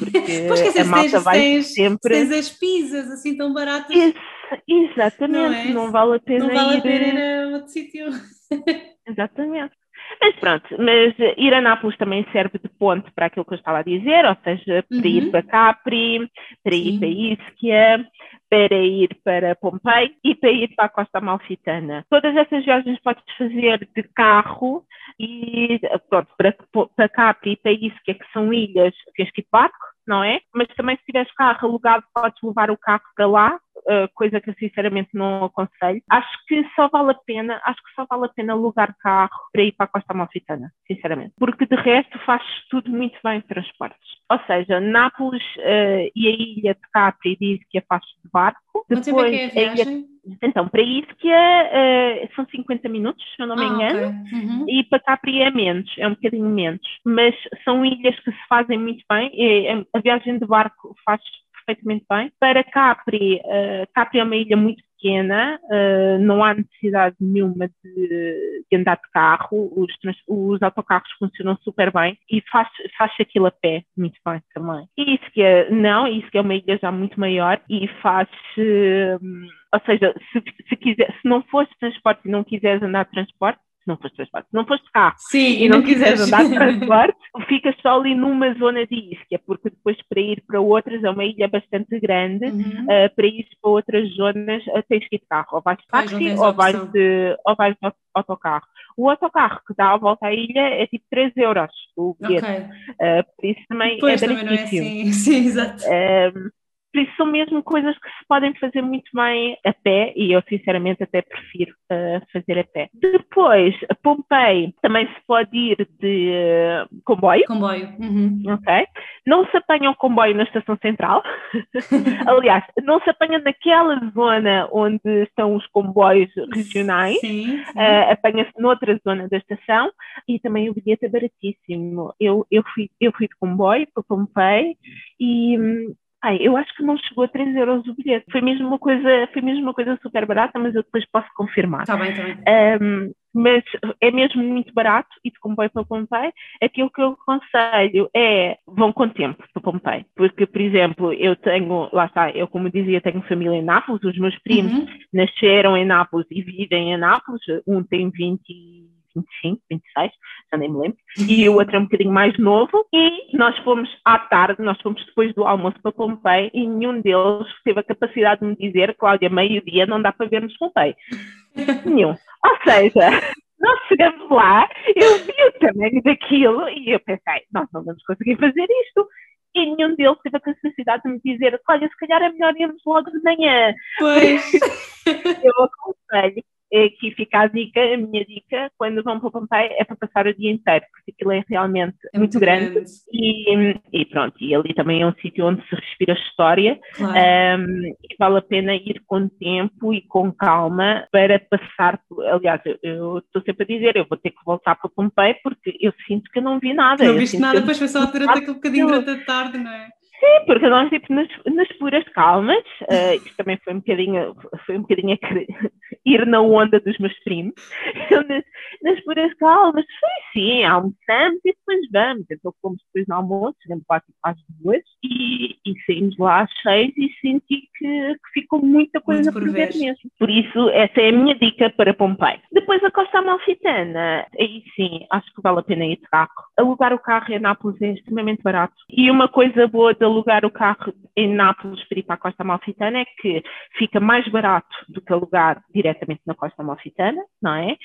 Porque pois, dizer, a malta tens, vai tens, sempre... tens as pizzas assim tão baratas. Exatamente, não, é? não, vale a pena não vale ir... a pena ir a outro sítio. Exatamente. Mas pronto, mas ir a Nápoles também serve de ponte para aquilo que eu estava a dizer, ou seja, para uhum. ir para Capri, para ir Sim. para Ischia, para ir para Pompei e para ir para a Costa Amalfitana. Todas essas viagens podes fazer de carro e pronto, para, para Capri e para Ischia, que são ilhas, tens que ir de barco, não é? Mas também se tiveres carro alugado, podes levar o carro para lá, coisa que eu sinceramente não aconselho. Acho que só vale a pena, acho que só vale a pena alugar carro para ir para a Costa Amalfitana, sinceramente. Porque de resto faz tudo muito bem em transportes. Ou seja, Nápoles uh, e a ilha de Capri diz que a faz de barco. Depois, Depois é a ilha então, para Ischia uh, são 50 minutos, se eu não me ah, engano, okay. uhum. e para Capri é menos, é um bocadinho menos. Mas são ilhas que se fazem muito bem, e a viagem de barco faz perfeitamente bem. Para Capri, uh, Capri é uma ilha muito pequena, uh, não há necessidade nenhuma de, de andar de carro, os, os, autocarros funcionam super bem e faz, faz aquilo a pé muito bem também. Isso que é, não, isso que é uma ilha já muito maior e faz, uh, ou seja, se, se, quiser, se não fosse transporte e não quiseres andar de transporte, não foste transporte, não foste carro Sim, e não, não quiseres andar de transporte, ficas só ali numa zona de isca, porque depois para ir para outras é uma ilha bastante grande, uhum. uh, para ir para outras zonas uh, tens que ir de carro, ou vais de táxi ou vais de, ou vais de autocarro. O autocarro que dá a volta à ilha é tipo 3 euros o bilhete, okay. uh, por isso também é também não é assim, sim, exato. Por isso são mesmo coisas que se podem fazer muito bem a pé e eu sinceramente até prefiro uh, fazer a pé. Depois, a Pompei também se pode ir de uh, comboio. Comboio. Uhum. Ok. Não se apanha o comboio na estação central. Aliás, não se apanha naquela zona onde estão os comboios regionais. Sim, sim. Uh, Apanha-se noutra zona da estação e também o bilhete é baratíssimo. Eu, eu, fui, eu fui de comboio para Pompei e hum, Ai, eu acho que não chegou a 3 euros o bilhete. Foi mesmo uma coisa, foi mesmo uma coisa super barata, mas eu depois posso confirmar. Está bem, está bem. Um, mas é mesmo muito barato e de comboio para Pompei. Aquilo que eu aconselho é vão com tempo para Pompei, porque, por exemplo, eu tenho, lá está, eu como dizia, tenho família em Nápoles, os meus primos uhum. nasceram em Nápoles e vivem em Nápoles, um tem 20 25, 26, já nem me lembro, e o outro é um bocadinho mais novo, e nós fomos à tarde, nós fomos depois do almoço para Pompei, e nenhum deles teve a capacidade de me dizer, Cláudia, meio-dia não dá para vermos Pompei. nenhum. Ou seja, nós chegamos lá, eu vi o tamanho daquilo, e eu pensei, nós não vamos conseguir fazer isto e nenhum deles teve a capacidade de me dizer: Olha, se calhar é melhor irmos logo de manhã. Pois. eu aconselho é aqui fica a dica, a minha dica, quando vão para o Pompei é para passar o dia inteiro, porque aquilo é realmente é muito, muito grande, grande. E, e, pronto, e ali também é um sítio onde se respira história claro. um, e vale a pena ir com tempo e com calma para passar, aliás, eu, estou sempre a dizer, eu vou ter que voltar para o Pompei porque eu sinto que eu não vi nada. Não viste nada, depois foi só durante aquele bocadinho durante a tarde, não é? Sim, porque nós tipo, nas, nas puras calmas, uh, isto também foi um bocadinho, foi um bocadinho ir na onda dos meus primos. Nas, nas puras calmas, foi sim, almoçamos e depois vamos. Então fomos depois no almoço, chegamos lá tipo, às duas e, e saímos lá às seis e senti que, que ficou muita coisa por ver mesmo. Por isso, essa é a minha dica para Pompei. Depois a Costa Amalfitana, aí sim, acho que vale a pena ir de carro. Alugar o carro em Nápoles é extremamente barato. E uma coisa boa de alugar o carro em Nápoles para ir para a Costa Amalfitana é que fica mais barato do que alugar diretamente na Costa Amalfitana, não é?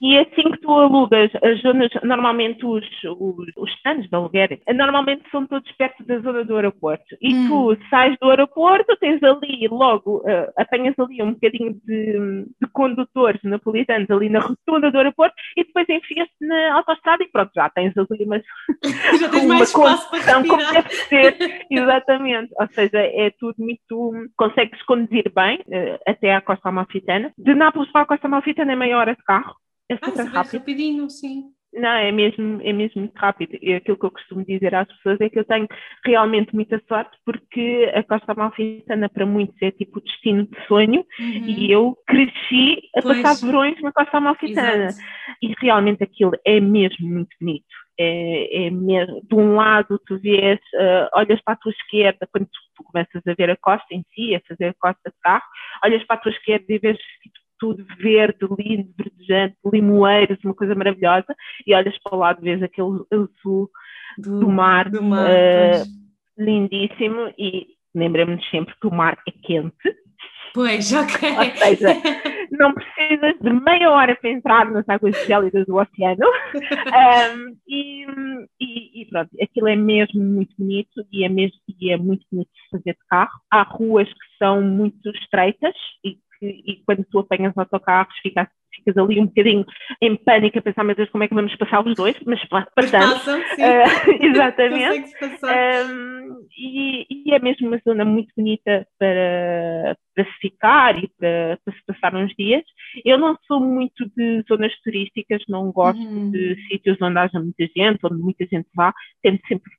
E assim que tu alugas as zonas, normalmente os, os, os stands de aluguer, normalmente são todos perto da zona do aeroporto. E hum. tu sais do aeroporto, tens ali logo, uh, apanhas ali um bocadinho de, de condutores napolitanos ali na rotunda do aeroporto e depois enfias-te na autostrada e pronto, já tens ali umas, já tens uma mais espaço para como deve ser. Exatamente. Ou seja, é tudo muito. Consegues conduzir bem uh, até à Costa Amalfitana. De Nápoles para a Costa Amalfitana é meia hora de carro. É super ah, rápido. rapidinho, sim. Não, é mesmo, é mesmo muito rápido. E aquilo que eu costumo dizer às pessoas é que eu tenho realmente muita sorte porque a Costa Amalfitana para muitos é tipo o destino de sonho uhum. e eu cresci a pois. passar verões na Costa Amalfitana. Exato. E realmente aquilo é mesmo muito bonito. É, é mesmo, de um lado tu vês, uh, olhas para a tua esquerda, quando tu, tu, começas a ver a costa em si, a fazer a costa de carro, olhas para a tua esquerda e vês tudo verde, lindo, verdejante, limoeiros, uma coisa maravilhosa, e olhas para o lado vês aquele azul do, do mar, do mar uh, lindíssimo, e lembramos sempre que o mar é quente. Pois, ok. Ou seja, não precisas de meia hora para entrar nas águas gélidas do oceano. um, e, e, pronto, aquilo é mesmo muito bonito e é, mesmo, e é muito bonito de fazer de carro. Há ruas que são muito estreitas e e quando tu apanhas autocarros ficas, ficas ali um bocadinho em pânico a pensar, meu Deus, como é que vamos passar os dois? Mas passamos. Passam, uh, exatamente. Um, e, e, é mesmo uma zona muito bonita para, para se ficar e para, para, se passar uns dias. Eu não sou muito de zonas turísticas, não gosto uhum. de sítios onde haja muita gente, onde muita gente vá, tento sempre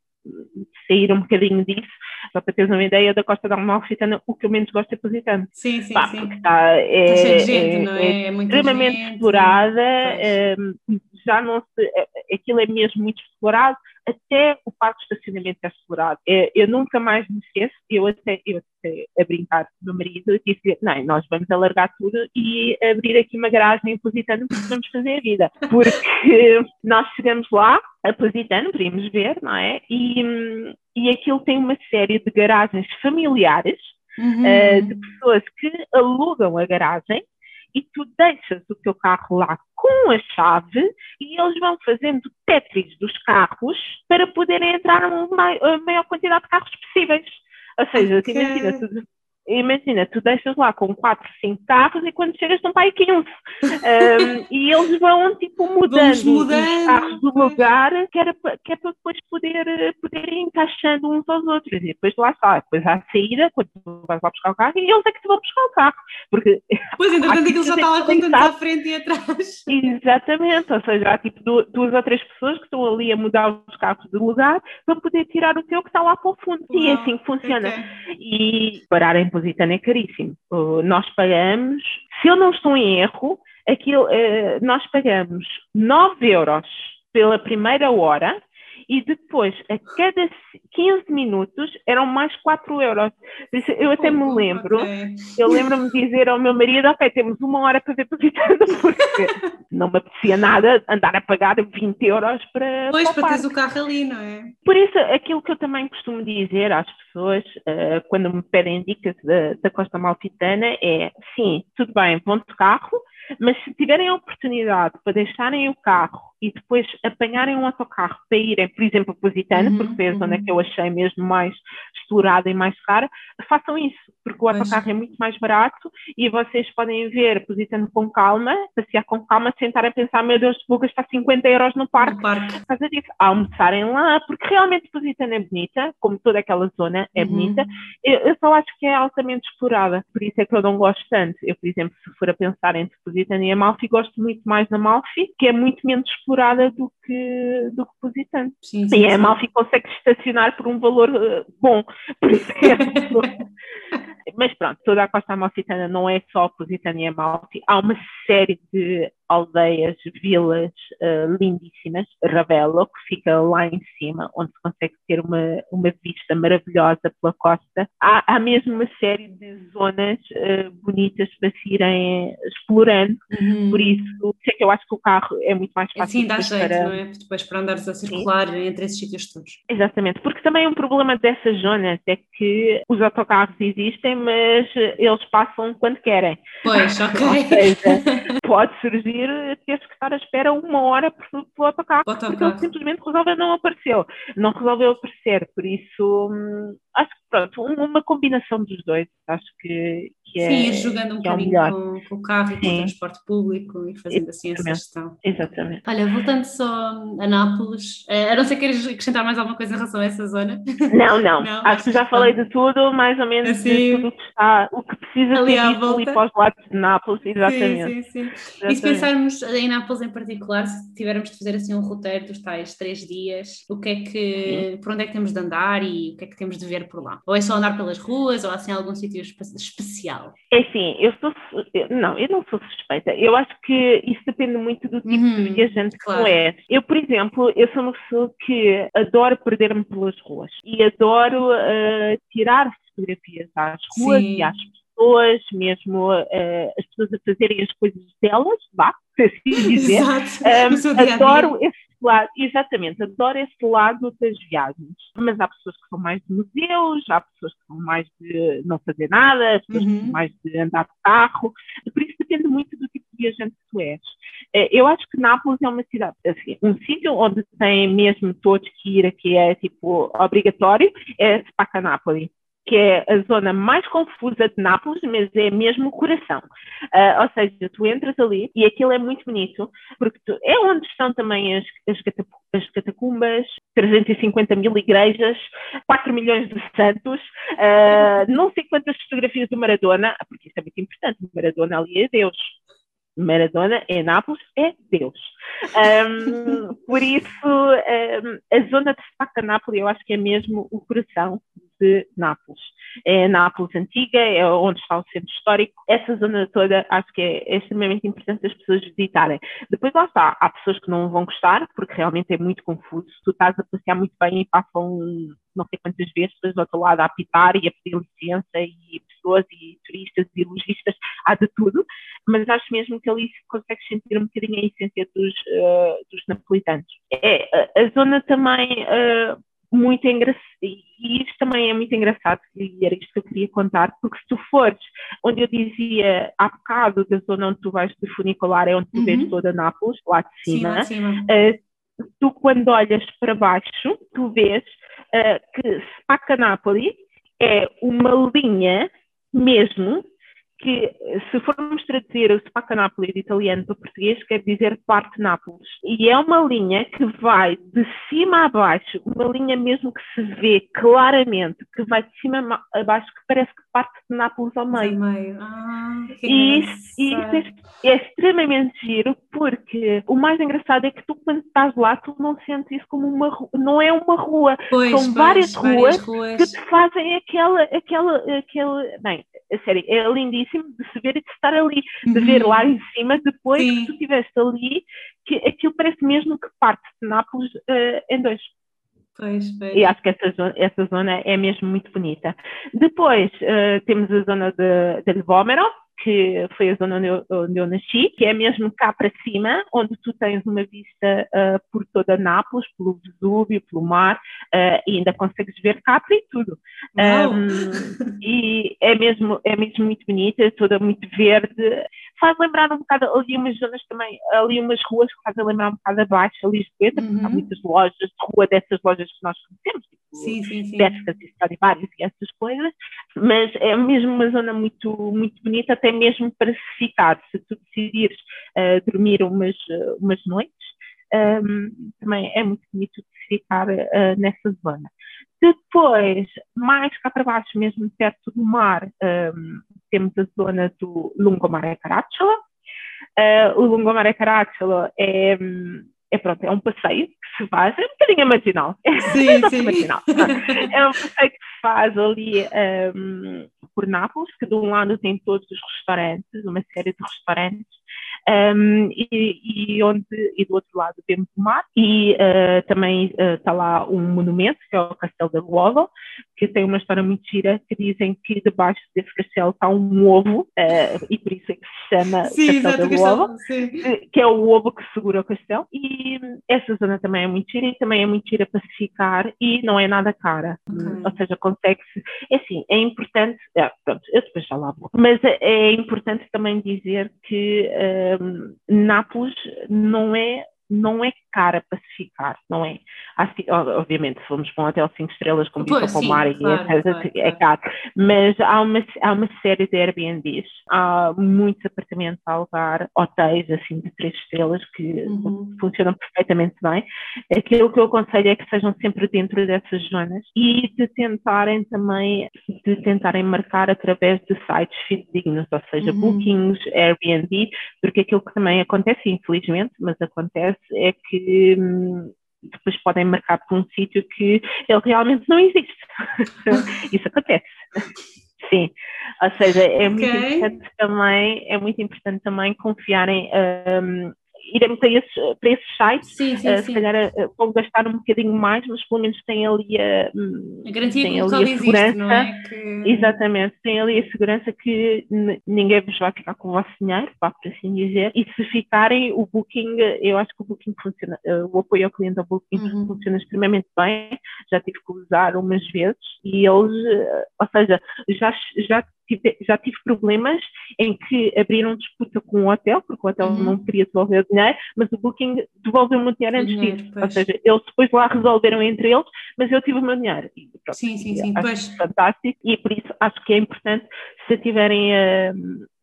sair um bocadinho disso, só para teres uma ideia da Costa da Amalfitana, o que eu menos gosto é Positano. Sim, sim, Pá, sim. Porque está, é, é, gente, não é? é, é extremamente gente, explorada, é, já não se, é, aquilo é mesmo muito explorado, até o parque de estacionamento é explorado. É, eu nunca mais me esqueço, eu até, eu até a brincar com o meu marido, disse, não, nós vamos alargar tudo e abrir aqui uma garagem em Positano porque vamos fazer a vida. Porque nós chegamos lá, a Positano, podíamos ver, não é? E, e aquilo tem uma série de garagens familiares, uhum. uh, de pessoas que alugam a garagem e tu deixas o teu carro lá com a chave e eles vão fazendo tetris dos carros para poderem entrar a maior quantidade de carros possíveis. Ou seja, okay. imagina, tu imagina, tu deixas lá com 4, 5 carros e quando chegas estão para aí 15. Um, e eles vão tipo mudando, mudando. os carros do lugar que, era, que é para depois poder, poder ir encaixando uns aos outros. E depois lá está, depois a saída, quando tu vais lá buscar o carro, e eles é que te vão buscar o carro. Porque, pois, entretanto, aquilo já está lá com tantos à frente e atrás. Exatamente, ou seja, há tipo duas ou três pessoas que estão ali a mudar os carros de lugar para poder tirar o teu que está lá para o fundo. Uau, e é assim que funciona. Okay. E pararem Positano é caríssimo. nós pagamos, se eu não estou em erro, aquilo, uh, nós pagamos 9 euros pela primeira hora e depois, a cada 15 minutos, eram mais 4 euros. Eu até me lembro, eu lembro-me de dizer ao meu marido, ok, temos uma hora para ver Positano, porque não me apetecia nada andar a pagar 20 euros para Pois, para, para teres o carro ali, não é? Por isso, aquilo que eu também costumo dizer às pessoas, uh, quando me pedem dicas da, da Costa Malfitana, é, sim, tudo bem, vão de carro, mas se tiverem a oportunidade para deixarem o carro e depois apanharem um autocarro para irem, por exemplo, a Positano, uhum, porque foi a uhum. zona que eu achei mesmo mais explorada e mais cara, façam isso, porque o autocarro pois. é muito mais barato e vocês podem ver Positano com calma, passear com calma, sentar a pensar, meu Deus, vou gastar 50 euros no parque, no parque. causa disso, almoçarem lá, porque realmente Positano é bonita, como toda aquela zona é uhum. bonita, eu, eu, só acho que é altamente explorada, por isso é que eu não gosto tanto. Eu, por exemplo, se for a pensar entre Positano e Amalfi, gosto muito mais da Amalfi, que é muito menos explorada do que, do que Positano. Sim, sim, e a Amalfi consegue estacionar por um valor uh, bom, por exemplo. mas pronto, toda a costa amalfitana não é só Positânia e Amalfi, há uma série de aldeias, vilas uh, lindíssimas, Ravelo, que fica lá em cima, onde se consegue ter uma, uma vista maravilhosa pela costa. Há, há mesmo uma série de zonas uh, bonitas para se irem explorando, uhum. por isso é que eu acho que o carro é muito mais fácil. Sim, dá jeito, para... não é? Depois para andares a circular Sim. entre esses sítios todos. Exatamente, porque também um problema dessas zonas é que os autocarros existem, mas eles passam quando querem. Pois, ok. Ou seja, pode surgir teres que estar à espera uma hora pelo autocarro, autocarro, porque ele simplesmente resolveu não apareceu, não resolveu aparecer, por isso hum, acho que pronto, uma combinação dos dois, acho que, que é. Sim, ir jogando um é bocadinho é com, com, o carro e com o transporte público e fazendo assim essa gestão. Exatamente. Olha, voltando só a Nápoles, eh, a não ser queres acrescentar mais alguma coisa em relação a essa zona? Não, não. não acho que já falei de tudo, mais ou menos assim, de tudo que está, o que precisa ali ser visto ali para os lados de Nápoles, exatamente. Sim, sim, sim. Exatamente. E se pensarmos em Nápoles em particular, se tivermos de fazer assim um roteiro dos tais três dias, o que é que, sim. por onde é que temos de andar e o que é que temos de ver por lá? Ou é só andar pelas ruas ou há assim algum sítio especial? É sim, eu sou. Não, eu não sou suspeita. Eu acho que isso depende muito do tipo uhum, de viajante claro. que tu és. Eu, por exemplo, eu sou uma pessoa que adoro perder-me pelas ruas e adoro uh, tirar fotografias às ruas sim. e às pessoas, mesmo uh, as pessoas a fazerem as coisas delas, vá, se assim dizer. Um, adoro esse lado, exatamente, adoro esse lado das viagens. Mas há pessoas que são mais de museus, há pessoas que são mais de não fazer nada, pessoas uhum. que são mais de andar de carro. Por isso depende muito do tipo de viajante que tu és. Eh, eu acho que Nápoles é uma cidade, assim, um sítio onde tem mesmo todos que ir, que é tipo obrigatório, é Spacanápolis que é a zona mais confusa de Nápoles, mas é mesmo o coração. Uh, ou seja, tu entras ali e aquilo é muito bonito, porque tu, é onde estão também as, as, as, catacumbas, 350 mil igrejas, 4 milhões de santos, uh, não sei quantas fotografias do Maradona, porque isso é muito importante, Maradona ali é Deus. Maradona em Nápoles é Deus. Um, por isso, um, a zona de Spaca Nápoles eu acho que é mesmo o coração de Nápoles. É Nápoles antiga, é onde está o centro histórico. Essa zona toda acho que é, é extremamente importante as pessoas visitarem. Depois lá está, há pessoas que não vão gostar, porque realmente é muito confuso. Tu estás a passear muito bem e passam não sei quantas vezes do outro lado a apitar e a pedir licença e pessoas e turistas e lojistas, há de tudo, mas acho mesmo que ali se consegue sentir um bocadinho a essência dos, uh, dos napolitanos. É, a, a zona também uh, muito engraçado, e isto também é muito engraçado, e era isto que eu queria contar, porque se tu fores, onde eu dizia há bocado da zona onde tu vais de funicular, é onde tu uhum. vês toda Nápoles, lá de cima, Sim, cima. Uh, tu quando olhas para baixo, tu vês uh, que Spaccanapoli é uma linha mesmo que se formos traduzir o Spaccanapoli de italiano para português, quer dizer parte Nápoles. E é uma linha que vai de cima a baixo, uma linha mesmo que se vê claramente, que vai de cima a baixo, que parece que parte de Nápoles ao meio. Ah, e isso, isso é, é, extremamente giro, porque o mais engraçado é que tu, quando estás lá, tu não sentes isso como uma rua, não é uma rua, pois, são pois, várias, várias ruas, ruas, que te fazem aquela, aquela, aquele, bem, a sério, é lindíssimo de se ver e de estar ali, de uhum. ver lá em cima, depois Sim. que tu estiveste ali, que aquilo parece mesmo que parte de Nápoles uh, em dois. Pois, pois. E acho que essa zona, essa zona é mesmo muito bonita. Depois uh, temos a zona de, de que foi a zona onde eu, onde eu, nasci, que é mesmo cá para cima, onde tu tens uma vista uh, por toda Nápoles, pelo Vesúvio, pelo mar, uh, e ainda consegues ver Capri e tudo. Um, e é mesmo, é mesmo muito bonita, toda muito verde. Faz lembrar um bocado ali umas zonas também, ali umas ruas que fazem lembrar um bocado abaixo, a Lisboeta, uhum. porque há uhum. muitas lojas de rua dessas lojas que nós conhecemos, tipo sim, sim, sim. Pescas e Stradivarius e essas coisas, mas é mesmo uma zona muito, muito bonita, até mesmo para se ficar, se tu decidires uh, dormir umas, umas noites, um, ehm, também é muito bonito de ficar uh, nessa zona. Depois, mais cá para baixo, mesmo perto do mar, um, ehm, temos a zona do Lungomare Caracciolo. Uh, o Lungomare Caracciolo é, é, pronto, é um passeio que se faz, é um bocadinho marginal. Sim, sim. marginal. É um passeio que se faz ali um, ehm, por Nápoles, que de um lado tem todos os restaurantes, uma série de restaurantes, um, e, e, onde, e do outro lado temos o mar, e uh, também está uh, lá um monumento, que é o Castelo da Luovo, que tem uma história muito gira, que dizem que debaixo desse castelo está um ovo, uh, e por isso é que se chama sim, Castelo da Luovo, que é o ovo que segura o castelo, e essa zona também é muito gira, e também é muito gira para se ficar, e não é nada cara, okay. ou seja, consegue-se, é assim, é importante, é, pronto, eu depois já lá vou, mas é, é importante também dizer que um, Nápoles não é não é cara para se ficar, não é? Obviamente, se formos para um hotel 5 estrelas, como disse o Palmar, claro, claro, é caro, mas há uma, há uma série de Airbnbs, há muitos apartamentos a alugar, hotéis assim de 3 estrelas que uhum. funcionam perfeitamente bem. Aquilo que eu aconselho é que sejam sempre dentro dessas zonas e de tentarem também, de tentarem marcar através de sites fidedignos, ou seja, uhum. bookings, Airbnb, porque aquilo que também acontece, infelizmente, mas acontece, é que hum, depois podem marcar por um sítio que ele realmente não existe. Isso acontece. Sim, ou seja, é okay. muito importante também, é muito importante também confiarem um, iremos a esses, para esses sites, sim, sim, uh, se calhar uh, vão gastar um bocadinho mais, mas pelo menos têm ali a, a garantia tem ali a segurança. Existe, é? que... Exatamente, tem ali a segurança que ninguém vos vai ficar com o vosso dinheiro, para por assim dizer, e se ficarem, o Booking, eu acho que o Booking funciona, o apoio ao cliente ao Booking uhum. funciona extremamente bem, já tive que usar umas vezes, e eles, ou seja, já, já tive, já tive problemas em que abriram disputa com o hotel, porque o hotel uhum. não queria devolver o dinheiro, mas o Booking devolveu-me o dinheiro antes disso. Ou seja, eles depois lá resolveram entre eles, mas eu tive o meu dinheiro. E, pronto, sim, sim, sim. Pois. fantástico e por isso acho que é importante, se tiverem a,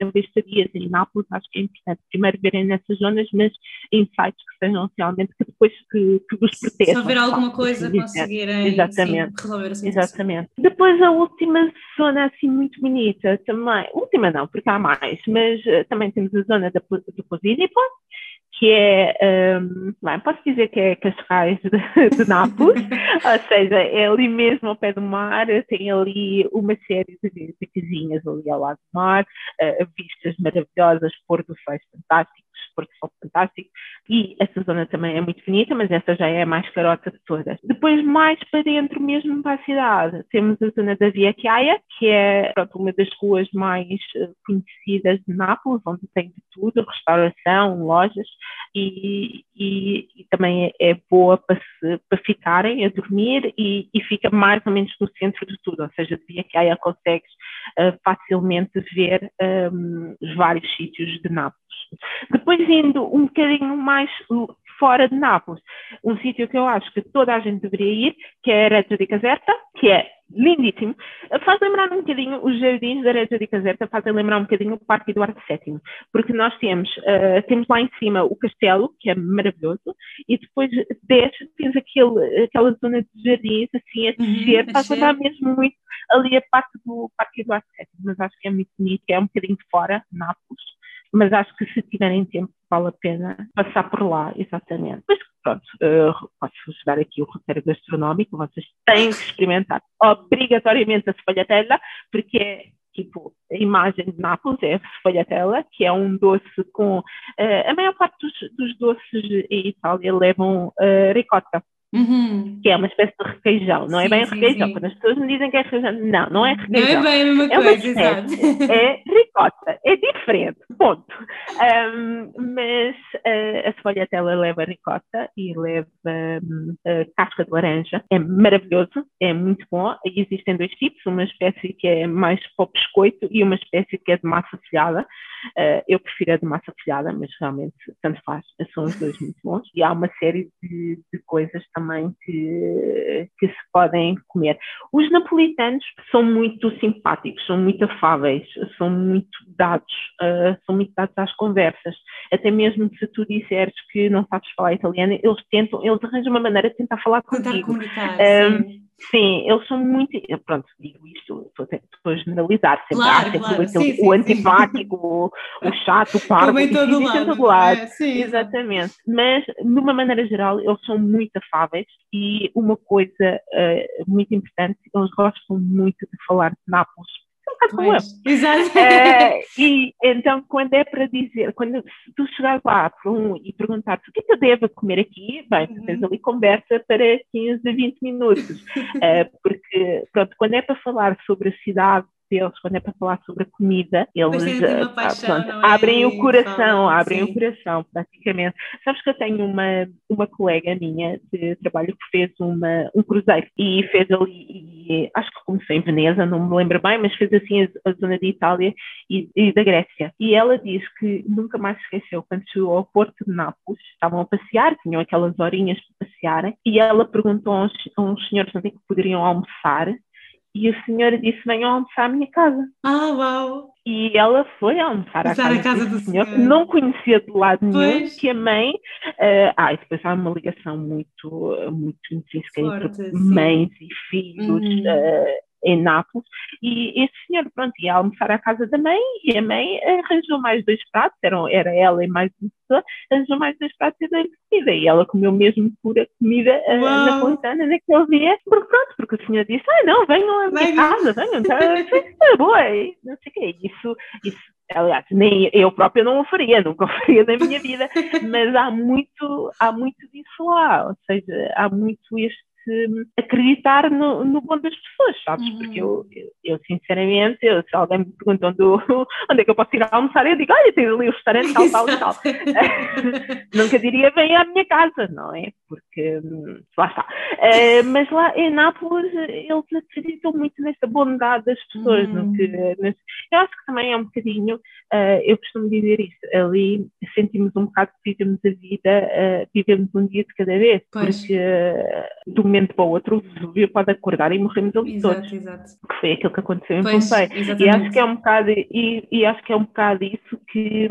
a ver estadias em Nápoles, acho que é importante primeiro verem nessas zonas, mas em sites que sejam realmente que depois que, que vos protejam. Se houver alguma coisa, conseguirem Exatamente. Sim, resolver assim. Exatamente. Depois a última zona assim muito bonita também, última não, porque há mais, mas uh, também temos a zona da, do Posílipo, que é, um, bem, posso dizer que é Cascais de, de Nápoles, ou seja, é ali mesmo ao pé do mar, tem ali uma série de, de casinhas ali ao lado do mar, uh, vistas maravilhosas, pôr do sol fantástico, porque são fantásticos, e essa zona também é muito bonita, mas essa já é a mais carota de todas. Depois, mais para dentro mesmo para a cidade, temos a zona da Via Chiaia, que é pronto, uma das ruas mais eh, conhecidas de Nápoles, onde tem de tudo, restauração, lojas, e, e, e também é, é, boa para, se, para ficarem a dormir e, e, fica mais ou menos no centro de tudo, ou seja, de Via Chiaia consegues uh, facilmente ver um, os vários sítios de Nápoles. Depois indo um bocadinho mais fora de Nápoles, um sítio que eu acho que toda a gente deveria ir, que é a Reggio di Caserta, que é lindíssimo. Faz lembrar um bocadinho os jardins da Reggio di Caserta, fazem lembrar um bocadinho o Parque Eduardo VII, porque nós temos, uh, temos lá em cima o castelo, que é maravilhoso, e depois desce, tens aquele, aquela zona de jardins, assim, a uhum, descer, uhum, faz lembrar mesmo muito ali a parte do Parque Eduardo VII, mas acho que é muito bonito, é um bocadinho fora, Nápoles, mas acho que se tiverem tempo vale a pena passar por lá, exatamente. Mas pronto, uh, posso dar aqui o roteiro gastronómico, vocês têm que experimentar obrigatoriamente a sfogliatella, porque é tipo, a imagem de Nápoles é a sfogliatella, que é um doce com, uh, a maior parte dos, dos doces em Itália levam uh, ricota, Uhum. que é uma espécie de requeijão, não é sim, é bem sim, requeijão, sim. quando as pessoas me dizem que é requeijão, não, não é requeijão. Não é bem a mesma é coisa, exato. É ricota, é diferente, ponto. Um, mas uh, a sfogliatella leva ricota e leva um, uh, casca de laranja, é maravilhoso, é muito bom, existem dois tipos, uma espécie que é mais para o biscoito e uma espécie que é de massa folhada, uh, eu prefiro a de massa folhada, mas realmente tanto faz, são os dois muito bons, e há uma série de, de coisas também que, que se podem comer. Os napolitanos são muito simpáticos, são muito afáveis, são muito dados, uh, são muito dados às conversas. Até mesmo se tu disseres que não sabes falar italiano, eles tentam, eles arranjam uma maneira de tentar falar tentar. Comunicar, um, Sim, eles são muito. Pronto, digo isto, estou, estou a generalizar, sempre claro, há sempre claro. aquele, sim, sim, o antipático, o, o chato, o parvo, em todo lado. Em todo lado. É, sim, exatamente. Mas, de uma maneira geral, eles são muito afáveis e uma coisa uh, muito importante, eles gostam muito de falar de Nápoles bocado como eu. Exato. Eh, e então, quando é para dizer, quando tu chegares lá para um, e perguntares o que é que eu devo comer aqui, bem, tu tens Uhum. ali conversa para 15 a 20 minutos. Eh, porque, pronto, quando é para falar sobre a cidade deles, quando é para falar sobre a comida, eles eh, paixão, pronto, é? abrem o coração, abrem sim. o coração, praticamente. Sabes que eu tenho uma, uma colega minha de trabalho que fez uma, um cruzeiro e fez ali, e acho que começou em Veneza, não me lembro bem, mas fez assim a, a zona de Itália e, e da Grécia. E ela diz que nunca mais esqueceu quando chegou ao Porto de Nápoles, estavam a passear, tinham aquelas horinhas para passearem, e ela perguntou a uns, a uns senhores onde é que poderiam almoçar. E o senhor disse: Venham almoçar à minha casa. Ah, uau! E ela foi almoçar à casa, casa do senhor, que não conhecia de lado nenhum, Pois. que a mãe. eh, ah, e depois há uma ligação muito, muito intrínseca Forte, entre sim. mães e filhos Uhum. eh, em Nápoles. E esse senhor, pronto, ia almoçar à casa da mãe e a mãe arranjou mais dois pratos, eram, era ela e mais uma pessoa, arranjou mais dois pratos e deu comida. E ela comeu mesmo pura comida eh, Uau. napolitana naquele dia, porque pronto, porque o senhor disse: Ah, não, venham à minha casa, venham, tá, tá boa, e não sei o quê. Isso, isso, aliás, nem eu própria não o faria, nunca o faria na minha vida, mas há muito, há muito disso lá, ou seja, há muito este acreditar no, no bom das pessoas, sabes? Uhum. Porque eu, eu, eu, sinceramente, eu, se alguém me pergunta onde, eu- onde é que eu posso ir almoçar, eu digo, olha, tens ali o restaurante tal, tal e tal. Nunca diria vem à minha casa, não é? Porque hum, lá está. Eh, mas lá em Nápoles eles acreditam muito nessa bondade das pessoas. Uhum. No que, nas- eu acho que também é um bocadinho, eh, eu costumo dizer isso, ali sentimos um bocado que vivemos a vida, eh, vivemos um dia de cada vez, Pois. porque de um momento para o outro o Vesúvio pode acordar e morremos ali todos, Exato, exato. que foi aquilo que aconteceu em Pois, Pompeia. E exatamente. acho que é um bocado, e, e acho que é um bocado isso que,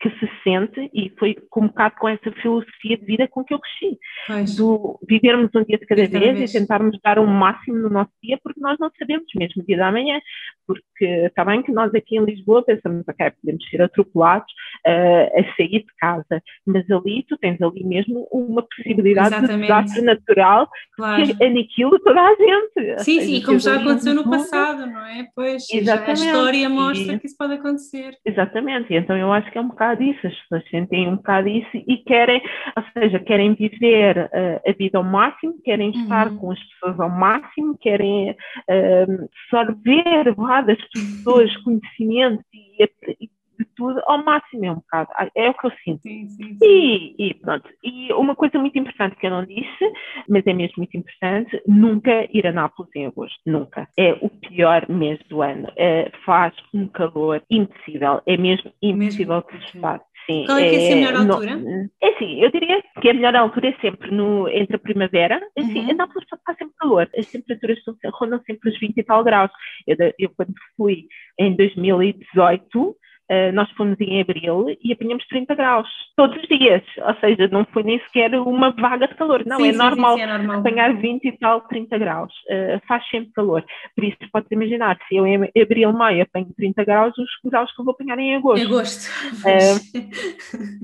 que se sente, e foi com um bocado com essa filosofia de vida com que eu cresci. Pois. Do vivermos um dia de cada De cada vez, vez. e tentarmos dar o máximo no nosso dia, porque nós não sabemos mesmo o dia da manhã. Porque está bem que nós aqui em Lisboa pensamos, ok, podemos ser atropelados eh, a sair de casa, mas ali tu tens ali mesmo uma possibilidade de Exatamente. desastre natural Claro. que aniquila toda a gente. Sim, sim, como já um aconteceu no passado, não é? Pois, já a Exatamente. história mostra E- que isso pode acontecer. Exatamente, então eu acho que é um bocado isso, as pessoas sentem um bocado isso e querem, ou seja, querem viver eh, a vida ao máximo, querem estar Uhum. com as pessoas ao máximo, querem eh, absorver das pessoas conhecimento e, e de tudo ao máximo, é um bocado, é o que eu sinto. Sim, sim, sim. E, e pronto, e uma coisa muito importante que eu não disse, mas é mesmo muito importante, nunca ir a Nápoles em agosto, nunca. É o pior mês do ano, É, faz um calor impossível, é mesmo impossível de Ok. suportar. Sim, Qual é que é a melhor não- altura? é assim, eu diria que a melhor altura é sempre no, entre a primavera. Assim, Uhum. Em Nápoles faz sempre calor, as temperaturas são, rondam sempre os 20 e tal graus. Eu, eu quando fui em 2018, eh, nós fomos em abril e apanhamos 30 graus todos os dias, ou seja, não foi nem sequer uma vaga de calor, não, Sim, é sim, normal Sim, é normal. apanhar 20 e tal, 30 graus, Eh, faz sempre calor. Por isso, podes imaginar, se eu em abril, maio apanho 30 graus, os graus que eu vou apanhar em agosto. Em agosto. Pois.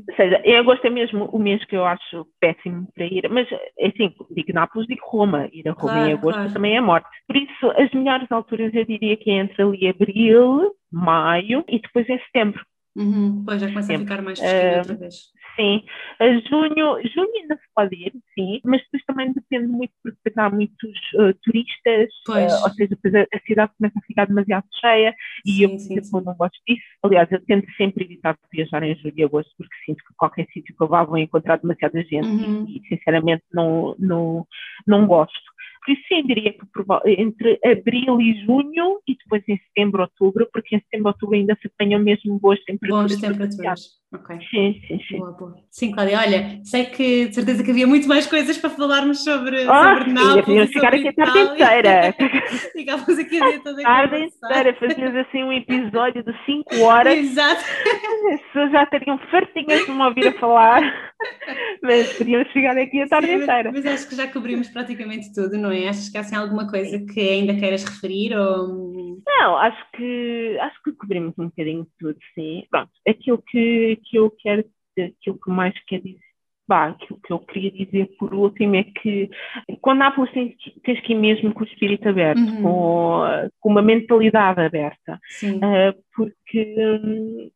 Ou seja, em agosto é mesmo o mês que eu acho péssimo para ir, mas é assim, digo Nápoles, digo Roma, ir a Roma Claro, em agosto claro. também é morte. Por isso, as melhores alturas eu diria que é entre ali abril, maio e depois em setembro. Uhum, Pois já começa a ficar mais fresquinho Eh, outra vez. Sim, a junho, junho ainda se pode ir, sim, mas depois também depende muito, porque depois há muitos eh, turistas, ou seja, depois a, a cidade começa a ficar demasiado cheia e eu, Sim, por exemplo, sim. não gosto disso. Aliás, eu tento sempre evitar viajar em julho e agosto, porque sinto que qualquer sítio que eu vá vou encontrar demasiada gente Uhum. e, sinceramente, não, não, não gosto. Isso, sim, diria que entre abril e junho e depois em setembro, outubro, porque em setembro, outubro ainda se apanham mesmo boas temperaturas. Passear. temperaturas. Ok. Sim, sim, sim. Boa, boa. Sim, Cláudia, olha, sei que de certeza que havia muito mais coisas para falarmos sobre, Ah, sobre Nápoles podíamos ficar aqui a tarde inteira. Ficávamos aqui a dia toda a tarde inteira, fazias assim um episódio de 5 horas, Exato. as pessoas já estariam fartinhas de me ouvir a falar, mas podíamos ficar aqui a tarde Sim, mas- inteira. Mas acho que já cobrimos praticamente tudo, não é? Achas que há assim, alguma coisa que ainda queiras referir? Ou... Não, acho que acho que cobrimos um bocadinho de tudo, sim. Pronto, aquilo que, que eu quero, aquilo que mais quero dizer, bah, aquilo que eu queria dizer por último é que quando há tens, tens que ir mesmo com o espírito aberto, uhum. com, com, uma mentalidade aberta, uh, porque,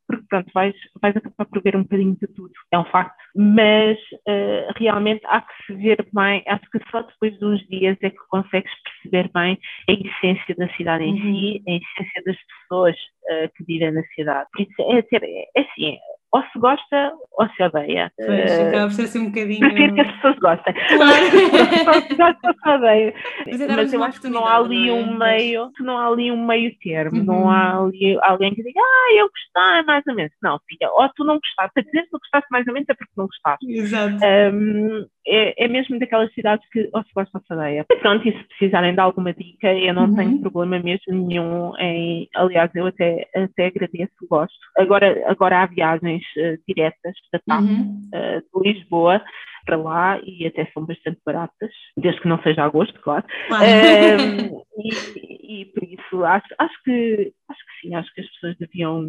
porque pronto, vais, vais acabar por ver um bocadinho de tudo, é um facto, mas uh, realmente há que se ver bem, acho que só depois de uns dias é que consegues perceber bem a essência da cidade em uhum. si, a essência das pessoas uh, que vivem na cidade. Por isso, é, é, é assim, ou se gosta ou se odeia. Pois, uh, acaba por ser assim um bocadinho. Prefiro que as pessoas gostem. Claro. se gosta ou se odeia. Mas, Mas eu acho que não há ali um é? meio, que não há ali um meio termo, uhum. não há ali alguém que diga, ah, eu gostei mais ou menos. Não, filha, ou tu não gostaste, para dizer que tu gostaste mais ou menos é porque não gostaste. Exato. Um, é, é, mesmo daquelas cidades que ou se gosta ou se odeia. E pronto, e se precisarem de alguma dica, eu não uhum. tenho problema mesmo nenhum em. Aliás, eu até, até agradeço, gosto. Agora, agora há viagens uh, diretas da TAP uhum. uh, de Lisboa para lá e até são bastante baratas, desde que não seja agosto, claro. claro. Um, e, e, por isso acho, acho, que, acho que sim, acho que as pessoas deviam,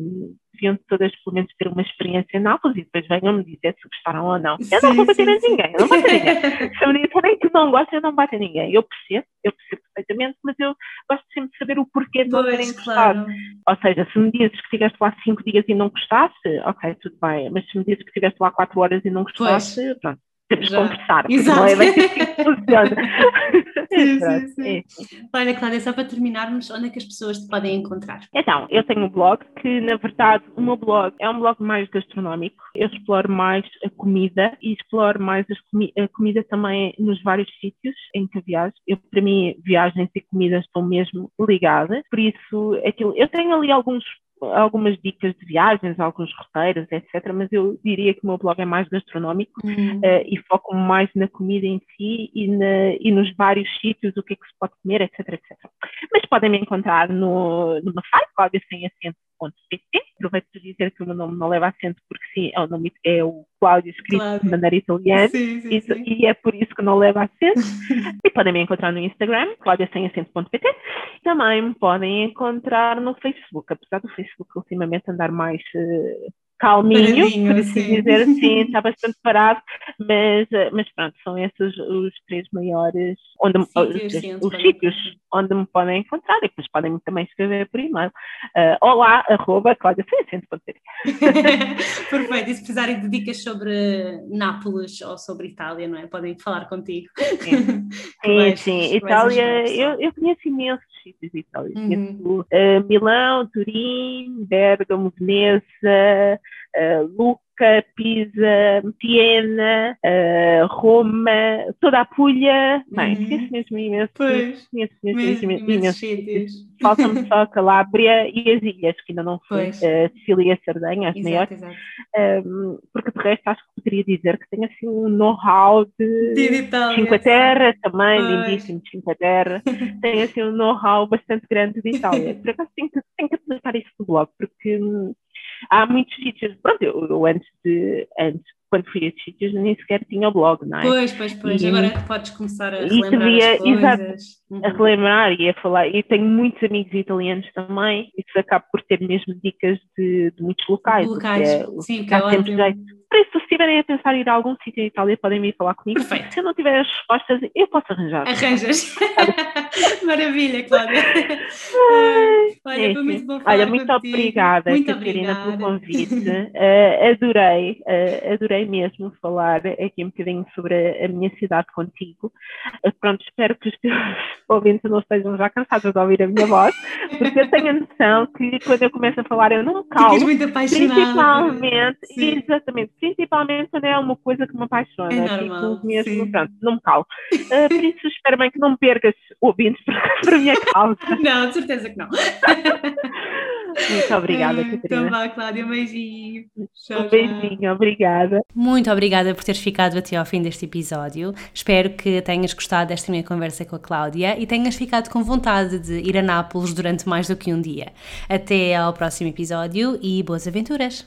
deviam todas pelo menos ter uma experiência em Nápoles e depois venham-me dizer se gostaram ou não. Eu não vou bater sim, a ninguém, eu não bato ninguém. Se me disserem que não gostam, eu não bato a ninguém. Eu percebo, eu percebo perfeitamente, mas eu gosto sempre de saber o porquê de não terem gostado. Claro. Ou seja, se me dizes que estiveste lá cinco dias e não gostaste, ok, tudo bem, mas se me dizes que estiveste lá quatro horas e não gostaste, pois. pronto temos conversar, Exato. não é bem assim que funciona. sim, sim, sim. Olha, Cláudia, só para terminarmos, onde é que as pessoas te podem encontrar? Então, eu tenho um blog que, na verdade, o meu blog é um blog mais gastronómico. Eu exploro mais a comida e exploro mais comi a comida também nos vários sítios em que viajo. Eu, para mim, viagens e comidas estão mesmo ligadas. Por isso, aquilo, eu tenho ali alguns algumas dicas de viagens, alguns roteiros, etc. Mas eu diria que o meu blog é mais gastronómico uhum. uh, e foco mais na comida em si e, na, e, nos vários sítios, o que é que se pode comer, etc, etc. Mas podem me encontrar no, meu site, Cláudia Sem Acento, www.pt. Aproveito para dizer que o meu nome não leva acento, porque sim, é o nome é o Cláudio escrito claro. de maneira italiana sim, sim, e, sim. e, é por isso que não leva acento. e podem me encontrar no Instagram, claudiasemacento.pt. Também me podem encontrar no Facebook, apesar do Facebook ultimamente andar mais uh, calminho, por assim dizer assim, está bastante parado, mas, eh, mas pronto, são esses os três maiores onde, sítios, os, sim, os sítios onde me podem encontrar e depois podem também escrever por e-mail. Uh, olá, arroba Perfeito, e se precisarem de dicas sobre Nápoles ou sobre Itália, não é? Podem falar contigo. Sim, sim, sim. Itália, eu, eu conheço imensos sítios de Itália. Uhum. Conheço uh, Milão, Turim, Bergamo, Veneza, uh, Lucca, Pisa, Siena, uh, Roma, toda a Puglia. Bem, uhum. conheço mesmo imenso. Pois, conheço mesmo, mesmo imenso. Falta-me só Calábria e as ilhas, que ainda não fui. Uh, Sicília e Sardenha, as exato, maiores. Exato. Um, porque de resto acho que poderia dizer que tenho assim um know-how de, de Cinque Terra também, pois. lindíssimo de Cinque Terra. tenho assim um know-how bastante grande de Itália. Por acaso tenho que, tenho que aplicar isso no blog, porque hum, há muitos sítios, pronto, eu, eu antes de, antes, quando fui a esses sítios, nem sequer tinha blog, não é? Pois, pois, pois, e, agora podes começar a relembrar devia, as coisas. Exato, uhum. a relembrar e a falar, e tenho muitos amigos italianos também, isso acaba por ter mesmo dicas de, de muitos locais. Locais, é, sim, que é ótimo. Jeito por isso, se estiverem a pensar em ir a algum sítio em Itália, podem vir falar comigo. Perfeito. Se eu não tiver as respostas, eu posso arranjar. Arranjas. Maravilha, Cláudia. olha, é, foi muito bom falar Olha, muito contigo. obrigada, muito Catarina, obrigada. pelo convite. Uh, adorei, uh, adorei mesmo falar aqui um bocadinho sobre a, a minha cidade contigo. Uh, pronto, espero que os teus ouvintes não estejam já cansados de ouvir a minha voz, porque eu tenho a noção que quando eu começo a falar eu não calo. Ficas muito apaixonada. Principalmente, Sim. exatamente, principalmente quando é uma coisa que me apaixona. É normal, mesmo, pronto, não me calo. Uh, por isso espero bem que não me percas ouvintes para a minha causa. Não, de certeza que não. Muito obrigada, Catarina. Então vá, Cláudia, um beijinho. Tchau, um beijinho, obrigada. Muito obrigada por teres ficado até ao fim deste episódio. Espero que tenhas gostado desta minha conversa com a Cláudia e tenhas ficado com vontade de ir a Nápoles durante mais do que um dia. Até ao próximo episódio e boas aventuras!